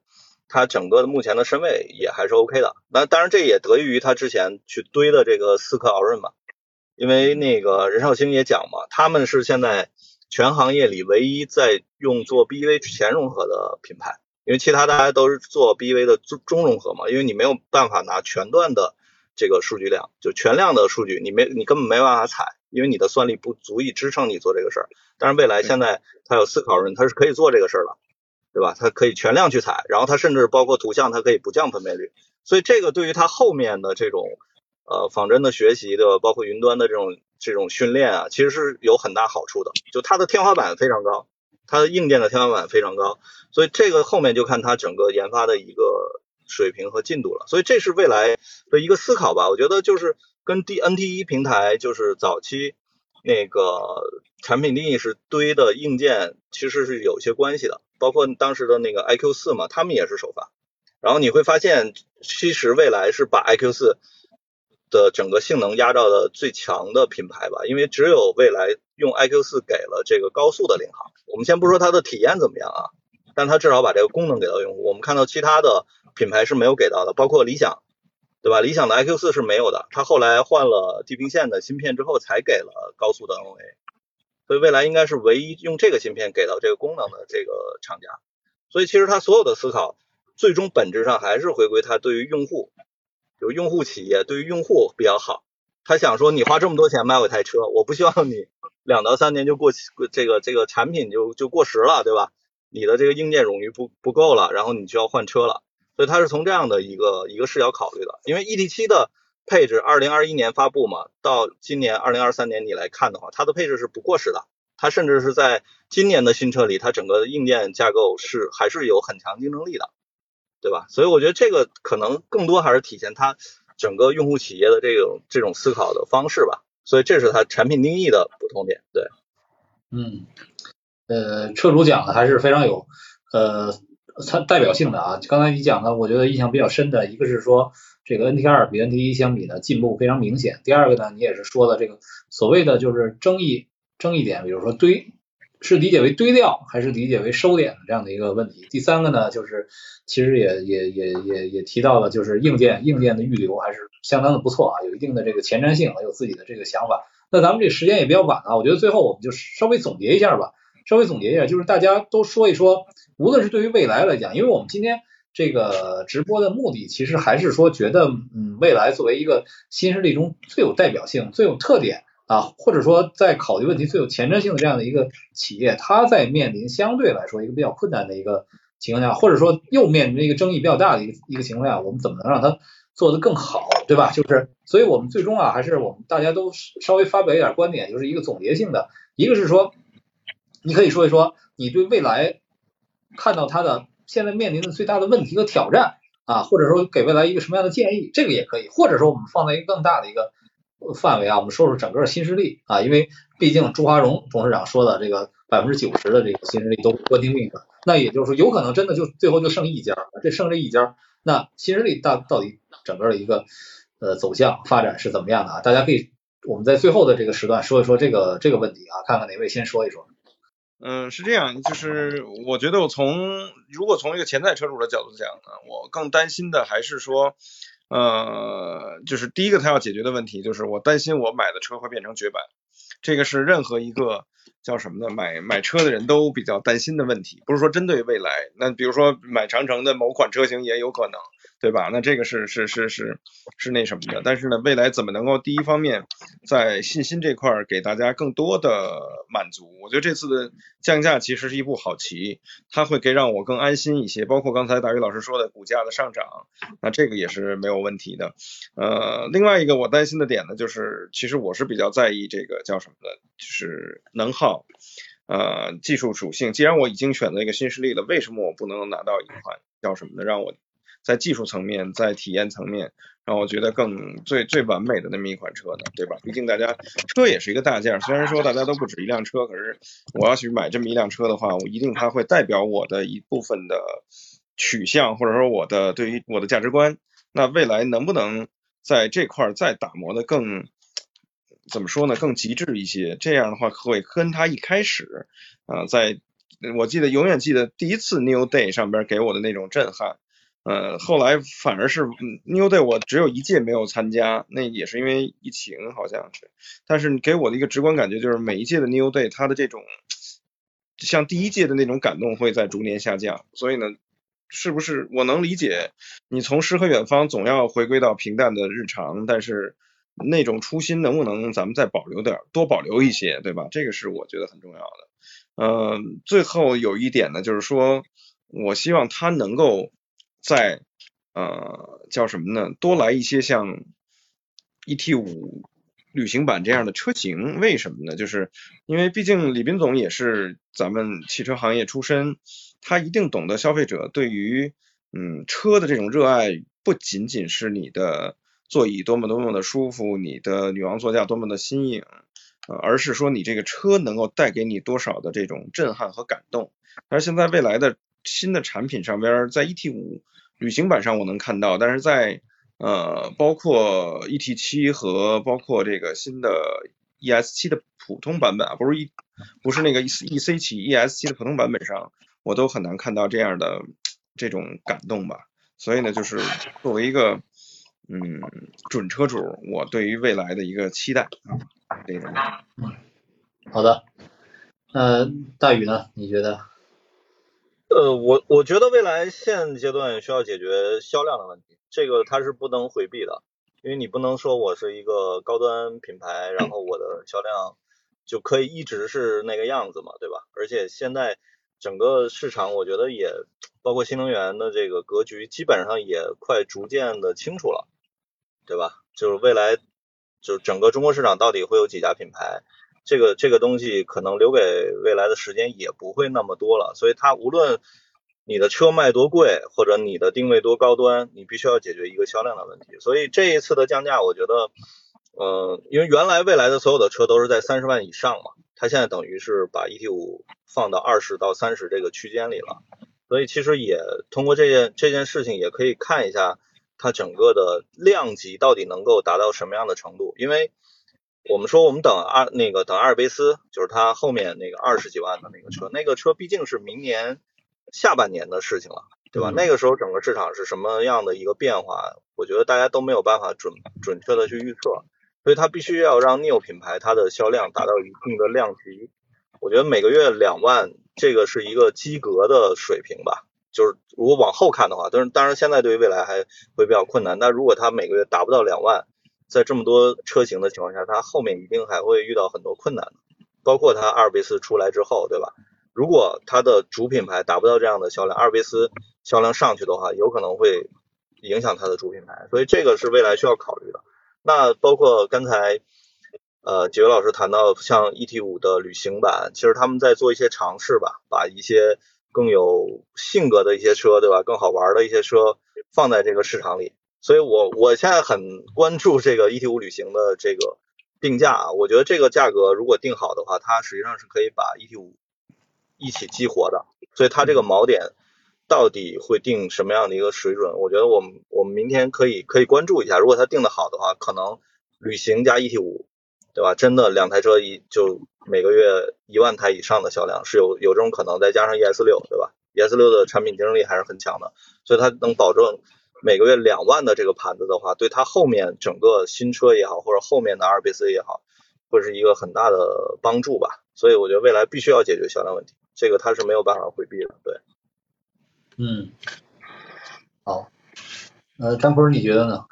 他整个目前的身位也还是 OK 的。那当然这也得益于他之前去堆的这个思科奥润嘛，因为那个任少卿也讲嘛，他们是现在全行业里唯一在用做 BV 前融合的品牌，因为其他大家都是做 BV 的中中融合嘛，因为你没有办法拿全段的这个数据量，就全量的数据，你没你根本没办法采。因为你的算力不足以支撑你做这个事儿，但是未来现在它有思考人，它是可以做这个事儿了，对吧？它可以全量去采，然后它甚至包括图像，它可以不降分辨率，所以这个对于它后面的这种呃仿真的学习的，包括云端的这种这种训练啊，其实是有很大好处的。就它的天花板非常高，它的硬件的天花板非常高，所以这个后面就看它整个研发的一个水平和进度了。所以这是未来的一个思考吧，我觉得就是。跟 D N T 一平台就是早期那个产品定义是堆的硬件，其实是有些关系的。包括当时的那个 I Q 四嘛，他们也是首发。然后你会发现，其实未来是把 I Q 四的整个性能压到了最强的品牌吧，因为只有未来用 I Q 四给了这个高速的领航。我们先不说它的体验怎么样啊，但它至少把这个功能给到用户。我们看到其他的品牌是没有给到的，包括理想。对吧？理想的 iQ 四是没有的，它后来换了地平线的芯片之后才给了高速的 NOA，所以未来应该是唯一用这个芯片给到这个功能的这个厂家。所以其实它所有的思考，最终本质上还是回归它对于用户，就用户企业对于用户比较好。他想说，你花这么多钱买我台车，我不希望你两到三年就过期，这个这个产品就就过时了，对吧？你的这个硬件冗余不不够了，然后你就要换车了。所以它是从这样的一个一个视角考虑的，因为 E T 七的配置二零二一年发布嘛，到今年二零二三年你来看的话，它的配置是不过时的，它甚至是在今年的新车里，它整个硬件架构是还是有很强竞争力的，对吧？所以我觉得这个可能更多还是体现它整个用户企业的这种这种思考的方式吧，所以这是它产品定义的不同点，对，嗯，呃，车主讲的还是非常有呃。它代表性的啊，刚才你讲的，我觉得印象比较深的一个是说，这个 NT 二比 NT 一相比呢进步非常明显。第二个呢，你也是说了这个所谓的就是争议争议点，比如说堆是理解为堆料还是理解为收敛的这样的一个问题。第三个呢，就是其实也也也也也提到了，就是硬件硬件的预留还是相当的不错啊，有一定的这个前瞻性，有自己的这个想法。那咱们这时间也比较晚了，我觉得最后我们就稍微总结一下吧。稍微总结一下，就是大家都说一说，无论是对于未来来讲，因为我们今天这个直播的目的，其实还是说觉得，嗯，未来作为一个新势力中最有代表性、最有特点啊，或者说在考虑问题最有前瞻性的这样的一个企业，它在面临相对来说一个比较困难的一个情况下，或者说又面临一个争议比较大的一个一个情况下，我们怎么能让它做得更好，对吧？就是，所以我们最终啊，还是我们大家都稍微发表一点观点，就是一个总结性的，一个是说。你可以说一说你对未来看到它的现在面临的最大的问题和挑战啊，或者说给未来一个什么样的建议，这个也可以，或者说我们放在一个更大的一个范围啊，我们说说整个新势力啊，因为毕竟朱华荣董事长说的这个百分之九十的这个新势力都关停命的，那也就是说有可能真的就最后就剩一家，这剩这一家，那新势力到到底整个的一个呃走向发展是怎么样的啊？大家可以我们在最后的这个时段说一说这个这个问题啊，看看哪位先说一说。嗯，是这样，就是我觉得我从如果从一个潜在车主的角度讲呢，我更担心的还是说，呃，就是第一个他要解决的问题，就是我担心我买的车会变成绝版，这个是任何一个叫什么呢？买买车的人都比较担心的问题，不是说针对未来。那比如说买长城的某款车型也有可能。对吧？那这个是是是是是那什么的，但是呢，未来怎么能够第一方面在信心这块给大家更多的满足？我觉得这次的降价其实是一步好棋，它会给让我更安心一些。包括刚才大宇老师说的股价的上涨，那这个也是没有问题的。呃，另外一个我担心的点呢，就是其实我是比较在意这个叫什么的，就是能耗，呃，技术属性。既然我已经选择一个新势力了，为什么我不能拿到一款叫什么的让我？在技术层面，在体验层面，让我觉得更最最完美的那么一款车呢，对吧？毕竟大家车也是一个大件，虽然说大家都不止一辆车，可是我要去买这么一辆车的话，我一定它会代表我的一部分的取向，或者说我的对于我的价值观。那未来能不能在这块再打磨的更怎么说呢？更极致一些？这样的话会跟它一开始啊，在我记得永远记得第一次 New Day 上边给我的那种震撼。呃，后来反而是 New Day 我只有一届没有参加，那也是因为疫情好像是。但是给我的一个直观感觉就是每一届的 New Day 它的这种像第一届的那种感动会在逐年下降。所以呢，是不是我能理解你从诗和远方总要回归到平淡的日常，但是那种初心能不能咱们再保留点，多保留一些，对吧？这个是我觉得很重要的。呃，最后有一点呢，就是说我希望它能够。在呃叫什么呢？多来一些像 ET 五旅行版这样的车型，为什么呢？就是因为毕竟李斌总也是咱们汽车行业出身，他一定懂得消费者对于嗯车的这种热爱，不仅仅是你的座椅多么多么的舒服，你的女王座驾多么的新颖，而是说你这个车能够带给你多少的这种震撼和感动。而现在未来的新的产品上边，在 ET 五旅行版上我能看到，但是在呃包括 E T 七和包括这个新的 E S 七的普通版本啊，不是 E 不是那个 E E C 七 E S 七的普通版本上，我都很难看到这样的这种感动吧。所以呢，就是作为一个嗯准车主，我对于未来的一个期待啊，这种。好的，呃，大宇呢？你觉得？呃，我我觉得未来现阶段需要解决销量的问题，这个它是不能回避的，因为你不能说我是一个高端品牌，然后我的销量就可以一直是那个样子嘛，对吧？而且现在整个市场，我觉得也包括新能源的这个格局，基本上也快逐渐的清楚了，对吧？就是未来就整个中国市场到底会有几家品牌？这个这个东西可能留给未来的时间也不会那么多了，所以它无论你的车卖多贵，或者你的定位多高端，你必须要解决一个销量的问题。所以这一次的降价，我觉得，嗯，因为原来未来的所有的车都是在三十万以上嘛，它现在等于是把 ET 五放到二十到三十这个区间里了，所以其实也通过这件这件事情也可以看一下它整个的量级到底能够达到什么样的程度，因为。我们说，我们等阿那个等阿尔卑斯，就是它后面那个二十几万的那个车，那个车毕竟是明年下半年的事情了，对吧？那个时候整个市场是什么样的一个变化，我觉得大家都没有办法准准确的去预测，所以它必须要让 Neo 品牌它的销量达到一定的量级。我觉得每个月两万，这个是一个及格的水平吧。就是如果往后看的话，但是当然现在对于未来还会比较困难。但如果它每个月达不到两万，在这么多车型的情况下，它后面一定还会遇到很多困难，包括它阿尔卑斯出来之后，对吧？如果它的主品牌达不到这样的销量，阿尔卑斯销量上去的话，有可能会影响它的主品牌，所以这个是未来需要考虑的。那包括刚才呃几位老师谈到像 ET 五的旅行版，其实他们在做一些尝试吧，把一些更有性格的一些车，对吧？更好玩的一些车放在这个市场里。所以，我我现在很关注这个 ET 五旅行的这个定价啊，我觉得这个价格如果定好的话，它实际上是可以把 ET 五一起激活的。所以它这个锚点到底会定什么样的一个水准？我觉得我们我们明天可以可以关注一下。如果它定的好的话，可能旅行加 ET 五，对吧？真的两台车一就每个月一万台以上的销量是有有这种可能。再加上 ES 六，对吧？ES 六的产品竞争力还是很强的，所以它能保证。每个月两万的这个盘子的话，对它后面整个新车也好，或者后面的阿尔卑斯也好，会是一个很大的帮助吧。所以我觉得未来必须要解决销量问题，这个它是没有办法回避的。对，嗯，好，呃，张坤你觉得呢？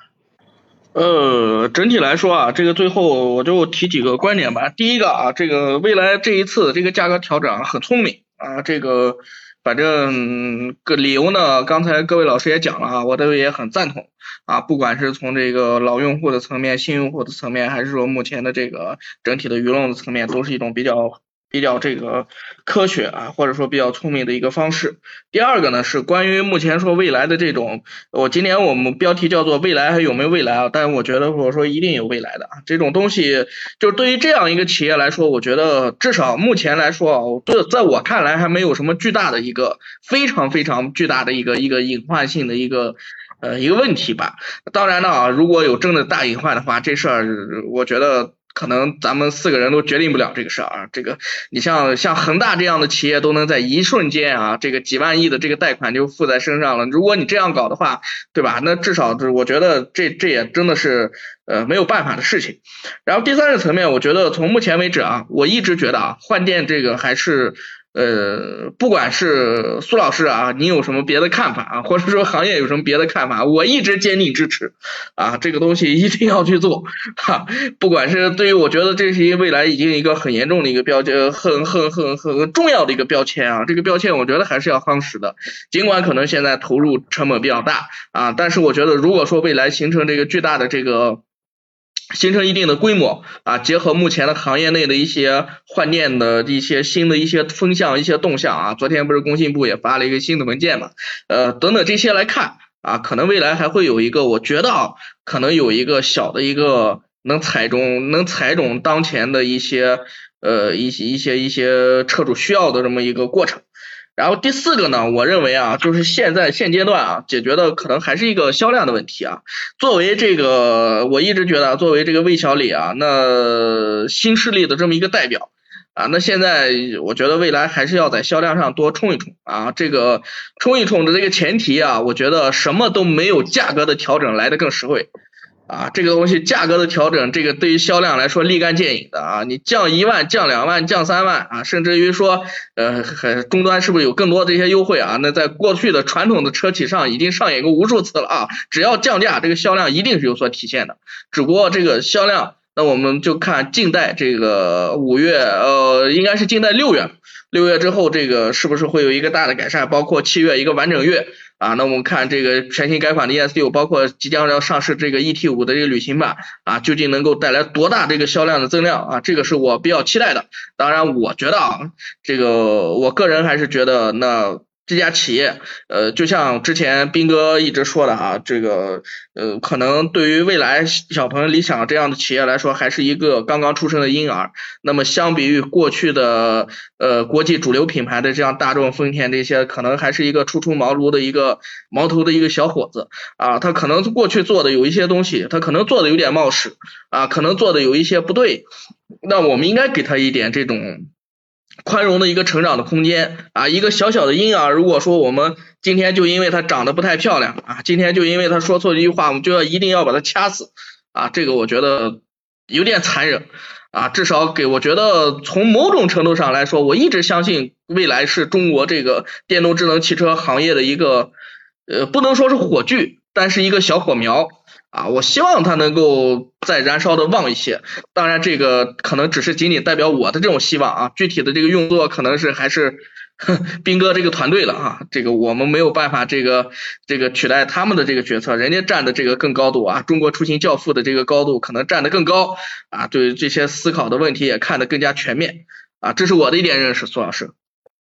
呃，整体来说啊，这个最后我就提几个观点吧。第一个啊，这个未来这一次这个价格调整啊很聪明啊，这个反正个理由呢，刚才各位老师也讲了啊，我都也很赞同啊。不管是从这个老用户的层面、新用户的层面，还是说目前的这个整体的舆论的层面，都是一种比较。比较这个科学啊，或者说比较聪明的一个方式。第二个呢是关于目前说未来的这种，我今年我们标题叫做未来还有没有未来啊？但是我觉得我说一定有未来的啊，这种东西就对于这样一个企业来说，我觉得至少目前来说啊，这在我看来还没有什么巨大的一个非常非常巨大的一个一个隐患性的一个呃一个问题吧。当然了啊，如果有真的大隐患的话，这事儿我觉得。可能咱们四个人都决定不了这个事儿啊，这个你像像恒大这样的企业都能在一瞬间啊，这个几万亿的这个贷款就付在身上了。如果你这样搞的话，对吧？那至少我觉得这这也真的是呃没有办法的事情。然后第三个层面，我觉得从目前为止啊，我一直觉得啊，换电这个还是。呃，不管是苏老师啊，你有什么别的看法啊，或者说行业有什么别的看法，我一直坚定支持啊，这个东西一定要去做哈。不管是对于我觉得这是一个未来已经一个很严重的一个标签，很很很很重要的一个标签啊，这个标签我觉得还是要夯实的。尽管可能现在投入成本比较大啊，但是我觉得如果说未来形成这个巨大的这个。形成一定的规模啊，结合目前的行业内的一些换电的一些新的一些风向、一些动向啊，昨天不是工信部也发了一个新的文件嘛，呃，等等这些来看啊，可能未来还会有一个，我觉得啊，可能有一个小的一个能踩中、能踩中当前的一些呃一些一些一些车主需要的这么一个过程。然后第四个呢，我认为啊，就是现在现阶段啊，解决的可能还是一个销量的问题啊。作为这个，我一直觉得作为这个魏小李啊，那新势力的这么一个代表啊，那现在我觉得未来还是要在销量上多冲一冲啊。这个冲一冲的这个前提啊，我觉得什么都没有价格的调整来的更实惠。啊，这个东西价格的调整，这个对于销量来说立竿见影的啊！你降一万、降两万、降三万啊，甚至于说，呃，终端是不是有更多的这些优惠啊？那在过去的传统的车企上已经上演过无数次了啊！只要降价，这个销量一定是有所体现的。只不过这个销量，那我们就看近代这个五月，呃，应该是近代六月，六月之后这个是不是会有一个大的改善？包括七月一个完整月。啊，那我们看这个全新改款的 ES 六，包括即将要上市这个 ET 五的这个旅行版啊，究竟能够带来多大这个销量的增量啊？这个是我比较期待的。当然，我觉得啊，这个我个人还是觉得那。这家企业，呃，就像之前斌哥一直说的啊，这个，呃，可能对于未来小鹏、理想这样的企业来说，还是一个刚刚出生的婴儿。那么，相比于过去的，呃，国际主流品牌的这样大众、丰田这些，可能还是一个初出茅庐的一个毛头的一个小伙子啊。他可能过去做的有一些东西，他可能做的有点冒失啊，可能做的有一些不对。那我们应该给他一点这种。宽容的一个成长的空间。啊，一个小小的婴儿，如果说我们今天就因为他长得不太漂亮啊，今天就因为他说错一句话，我们就要一定要把他掐死。啊，这个我觉得有点残忍。啊，至少给我觉得从某种程度上来说，我一直相信未来是中国这个电动智能汽车行业的一个呃，不能说是火炬，但是一个小火苗。啊，我希望它能够再燃烧的旺一些。当然，这个可能只是仅仅代表我的这种希望啊。具体的这个运作，可能是还是 斌哥这个团队了啊。这个我们没有办法，这个这个取代他们的这个决策，人家站的这个更高度啊。中国出行教父的这个高度可能站得更高啊。对这些思考的问题也看得更加全面啊。这是我的一点认识，苏老师。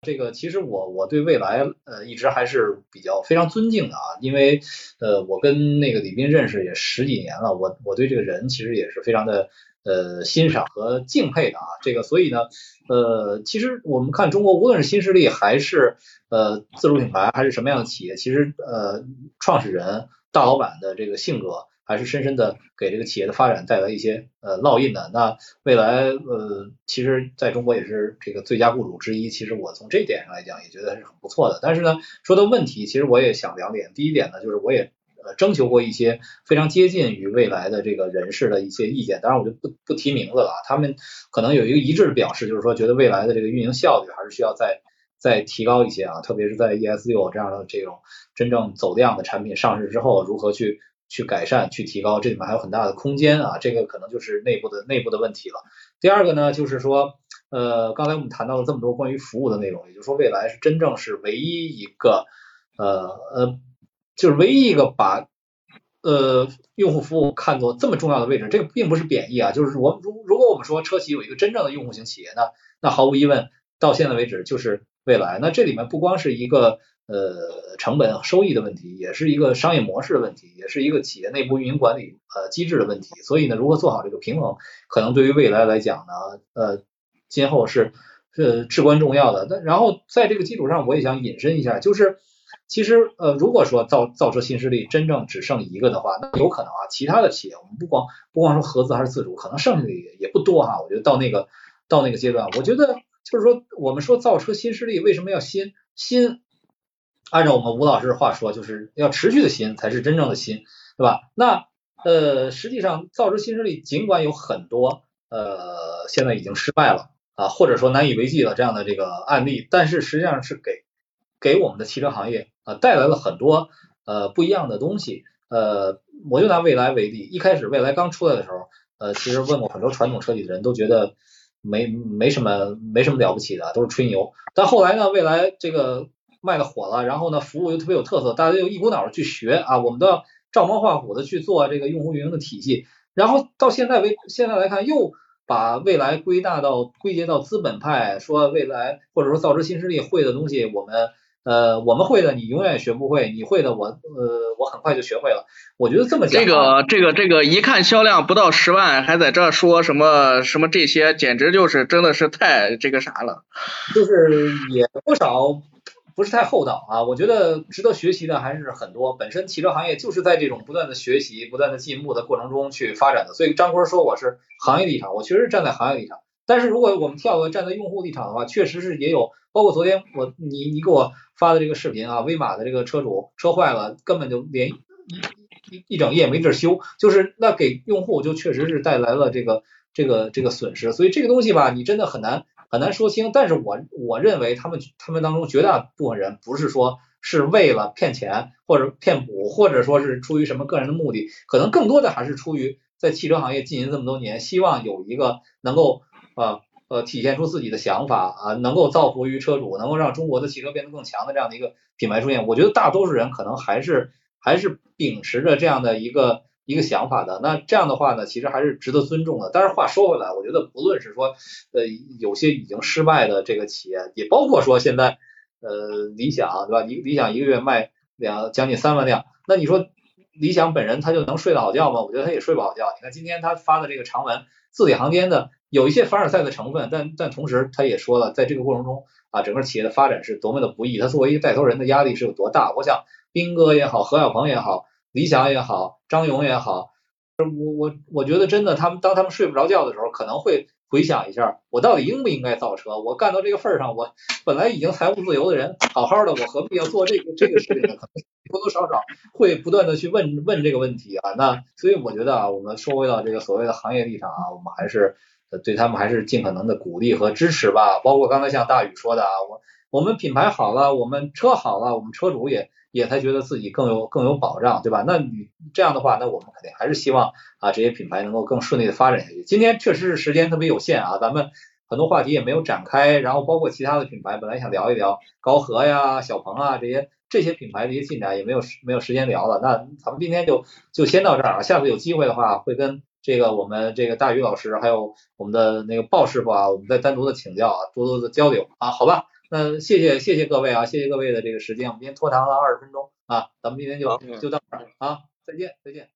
这个其实我我对未来呃一直还是比较非常尊敬的啊，因为呃我跟那个李斌认识也十几年了，我我对这个人其实也是非常的呃欣赏和敬佩的啊，这个所以呢呃其实我们看中国无论是新势力还是呃自主品牌还是什么样的企业，其实呃创始人大老板的这个性格。还是深深的给这个企业的发展带来一些呃烙印的。那未来呃，其实在中国也是这个最佳雇主之一。其实我从这点上来讲，也觉得是很不错的。但是呢，说到问题，其实我也想两点。第一点呢，就是我也呃征求过一些非常接近于未来的这个人士的一些意见，当然我就不不提名字了，他们可能有一个一致的表示，就是说觉得未来的这个运营效率还是需要再再提高一些啊，特别是在 ES 六这样的这种真正走量的产品上市之后，如何去去改善、去提高，这里面还有很大的空间啊，这个可能就是内部的内部的问题了。第二个呢，就是说。呃，刚才我们谈到了这么多关于服务的内容，也就是说，未来是真正是唯一一个，呃呃，就是唯一一个把呃用户服务看作这么重要的位置。这个并不是贬义啊，就是我如如果我们说车企有一个真正的用户型企业，那那毫无疑问，到现在为止就是未来。那这里面不光是一个呃成本收益的问题，也是一个商业模式的问题，也是一个企业内部运营管理呃机制的问题。所以呢，如何做好这个平衡，可能对于未来来讲呢，呃。今后是是至关重要的，但然后在这个基础上，我也想引申一下，就是其实呃，如果说造造车新势力真正只剩一个的话，那有可能啊，其他的企业我们不光不光说合资还是自主，可能剩下的也也不多哈。我觉得到那个到那个阶段，我觉得就是说我们说造车新势力为什么要新新？按照我们吴老师的话说，就是要持续的新才是真正的新，对吧？那呃，实际上造车新势力尽管有很多呃现在已经失败了。啊，或者说难以为继的这样的这个案例，但是实际上是给给我们的汽车行业啊带来了很多呃不一样的东西。呃，我就拿蔚来为例，一开始蔚来刚出来的时候，呃，其实问过很多传统车企的人都觉得没没什么没什么了不起的，都是吹牛。但后来呢，蔚来这个卖的火了，然后呢，服务又特别有特色，大家又一股脑的去学啊，我们都要照猫画虎的去做这个用户运营的体系。然后到现在为现在来看又。把未来归纳到归结到资本派，说未来或者说造车新势力会的东西，我们呃我们会的，你永远学不会；你会的，我呃我很快就学会了。我觉得这么讲，这个这个这个一看销量不到十万，还在这说什么什么这些，简直就是真的是太这个啥了。就是也不少。不是太厚道啊，我觉得值得学习的还是很多。本身汽车行业就是在这种不断的学习、不断的进步的过程中去发展的。所以张坤说我是行业立场，我确实站在行业立场。但是如果我们跳过站在用户立场的话，确实是也有，包括昨天我你你给我发的这个视频啊，威马的这个车主车坏了，根本就连一一一整夜没地修，就是那给用户就确实是带来了这个这个这个损失。所以这个东西吧，你真的很难。很难说清，但是我我认为他们他们当中绝大部分人不是说是为了骗钱或者骗补，或者说是出于什么个人的目的，可能更多的还是出于在汽车行业经营这么多年，希望有一个能够呃呃体现出自己的想法啊，能够造福于车主，能够让中国的汽车变得更强的这样的一个品牌出现。我觉得大多数人可能还是还是秉持着这样的一个。一个想法的，那这样的话呢，其实还是值得尊重的。但是话说回来，我觉得不论是说，呃，有些已经失败的这个企业，也包括说现在，呃，理想对吧？理理想一个月卖两将近三万辆，那你说理想本人他就能睡得好觉吗？我觉得他也睡不好觉。你看今天他发的这个长文，字里行间的有一些凡尔赛的成分，但但同时他也说了，在这个过程中啊，整个企业的发展是多么的不易，他作为一个带头人的压力是有多大。我想斌哥也好，何小鹏也好。理想也好，张勇也好，我我我觉得真的，他们当他们睡不着觉的时候，可能会回想一下，我到底应不应该造车？我干到这个份儿上，我本来已经财务自由的人，好好的，我何必要做这个这个事情呢？可能多多少少会不断的去问问这个问题啊。那所以我觉得啊，我们说回到这个所谓的行业立场啊，我们还是对他们还是尽可能的鼓励和支持吧。包括刚才像大宇说的啊，我我们品牌好了，我们车好了，我们车主也。也才觉得自己更有更有保障，对吧？那你这样的话，那我们肯定还是希望啊这些品牌能够更顺利的发展下去。今天确实是时间特别有限啊，咱们很多话题也没有展开，然后包括其他的品牌，本来想聊一聊高和呀、小鹏啊这些这些品牌的一些进展，也没有没有时间聊了。那咱们今天就就先到这儿啊，下次有机会的话会跟这个我们这个大宇老师还有我们的那个鲍师傅啊，我们再单独的请教啊，多多的交流啊，好吧？那谢谢谢谢各位啊，谢谢各位的这个时间，我们今天拖堂了二十分钟啊，咱们今天就就到这儿啊，再见再见。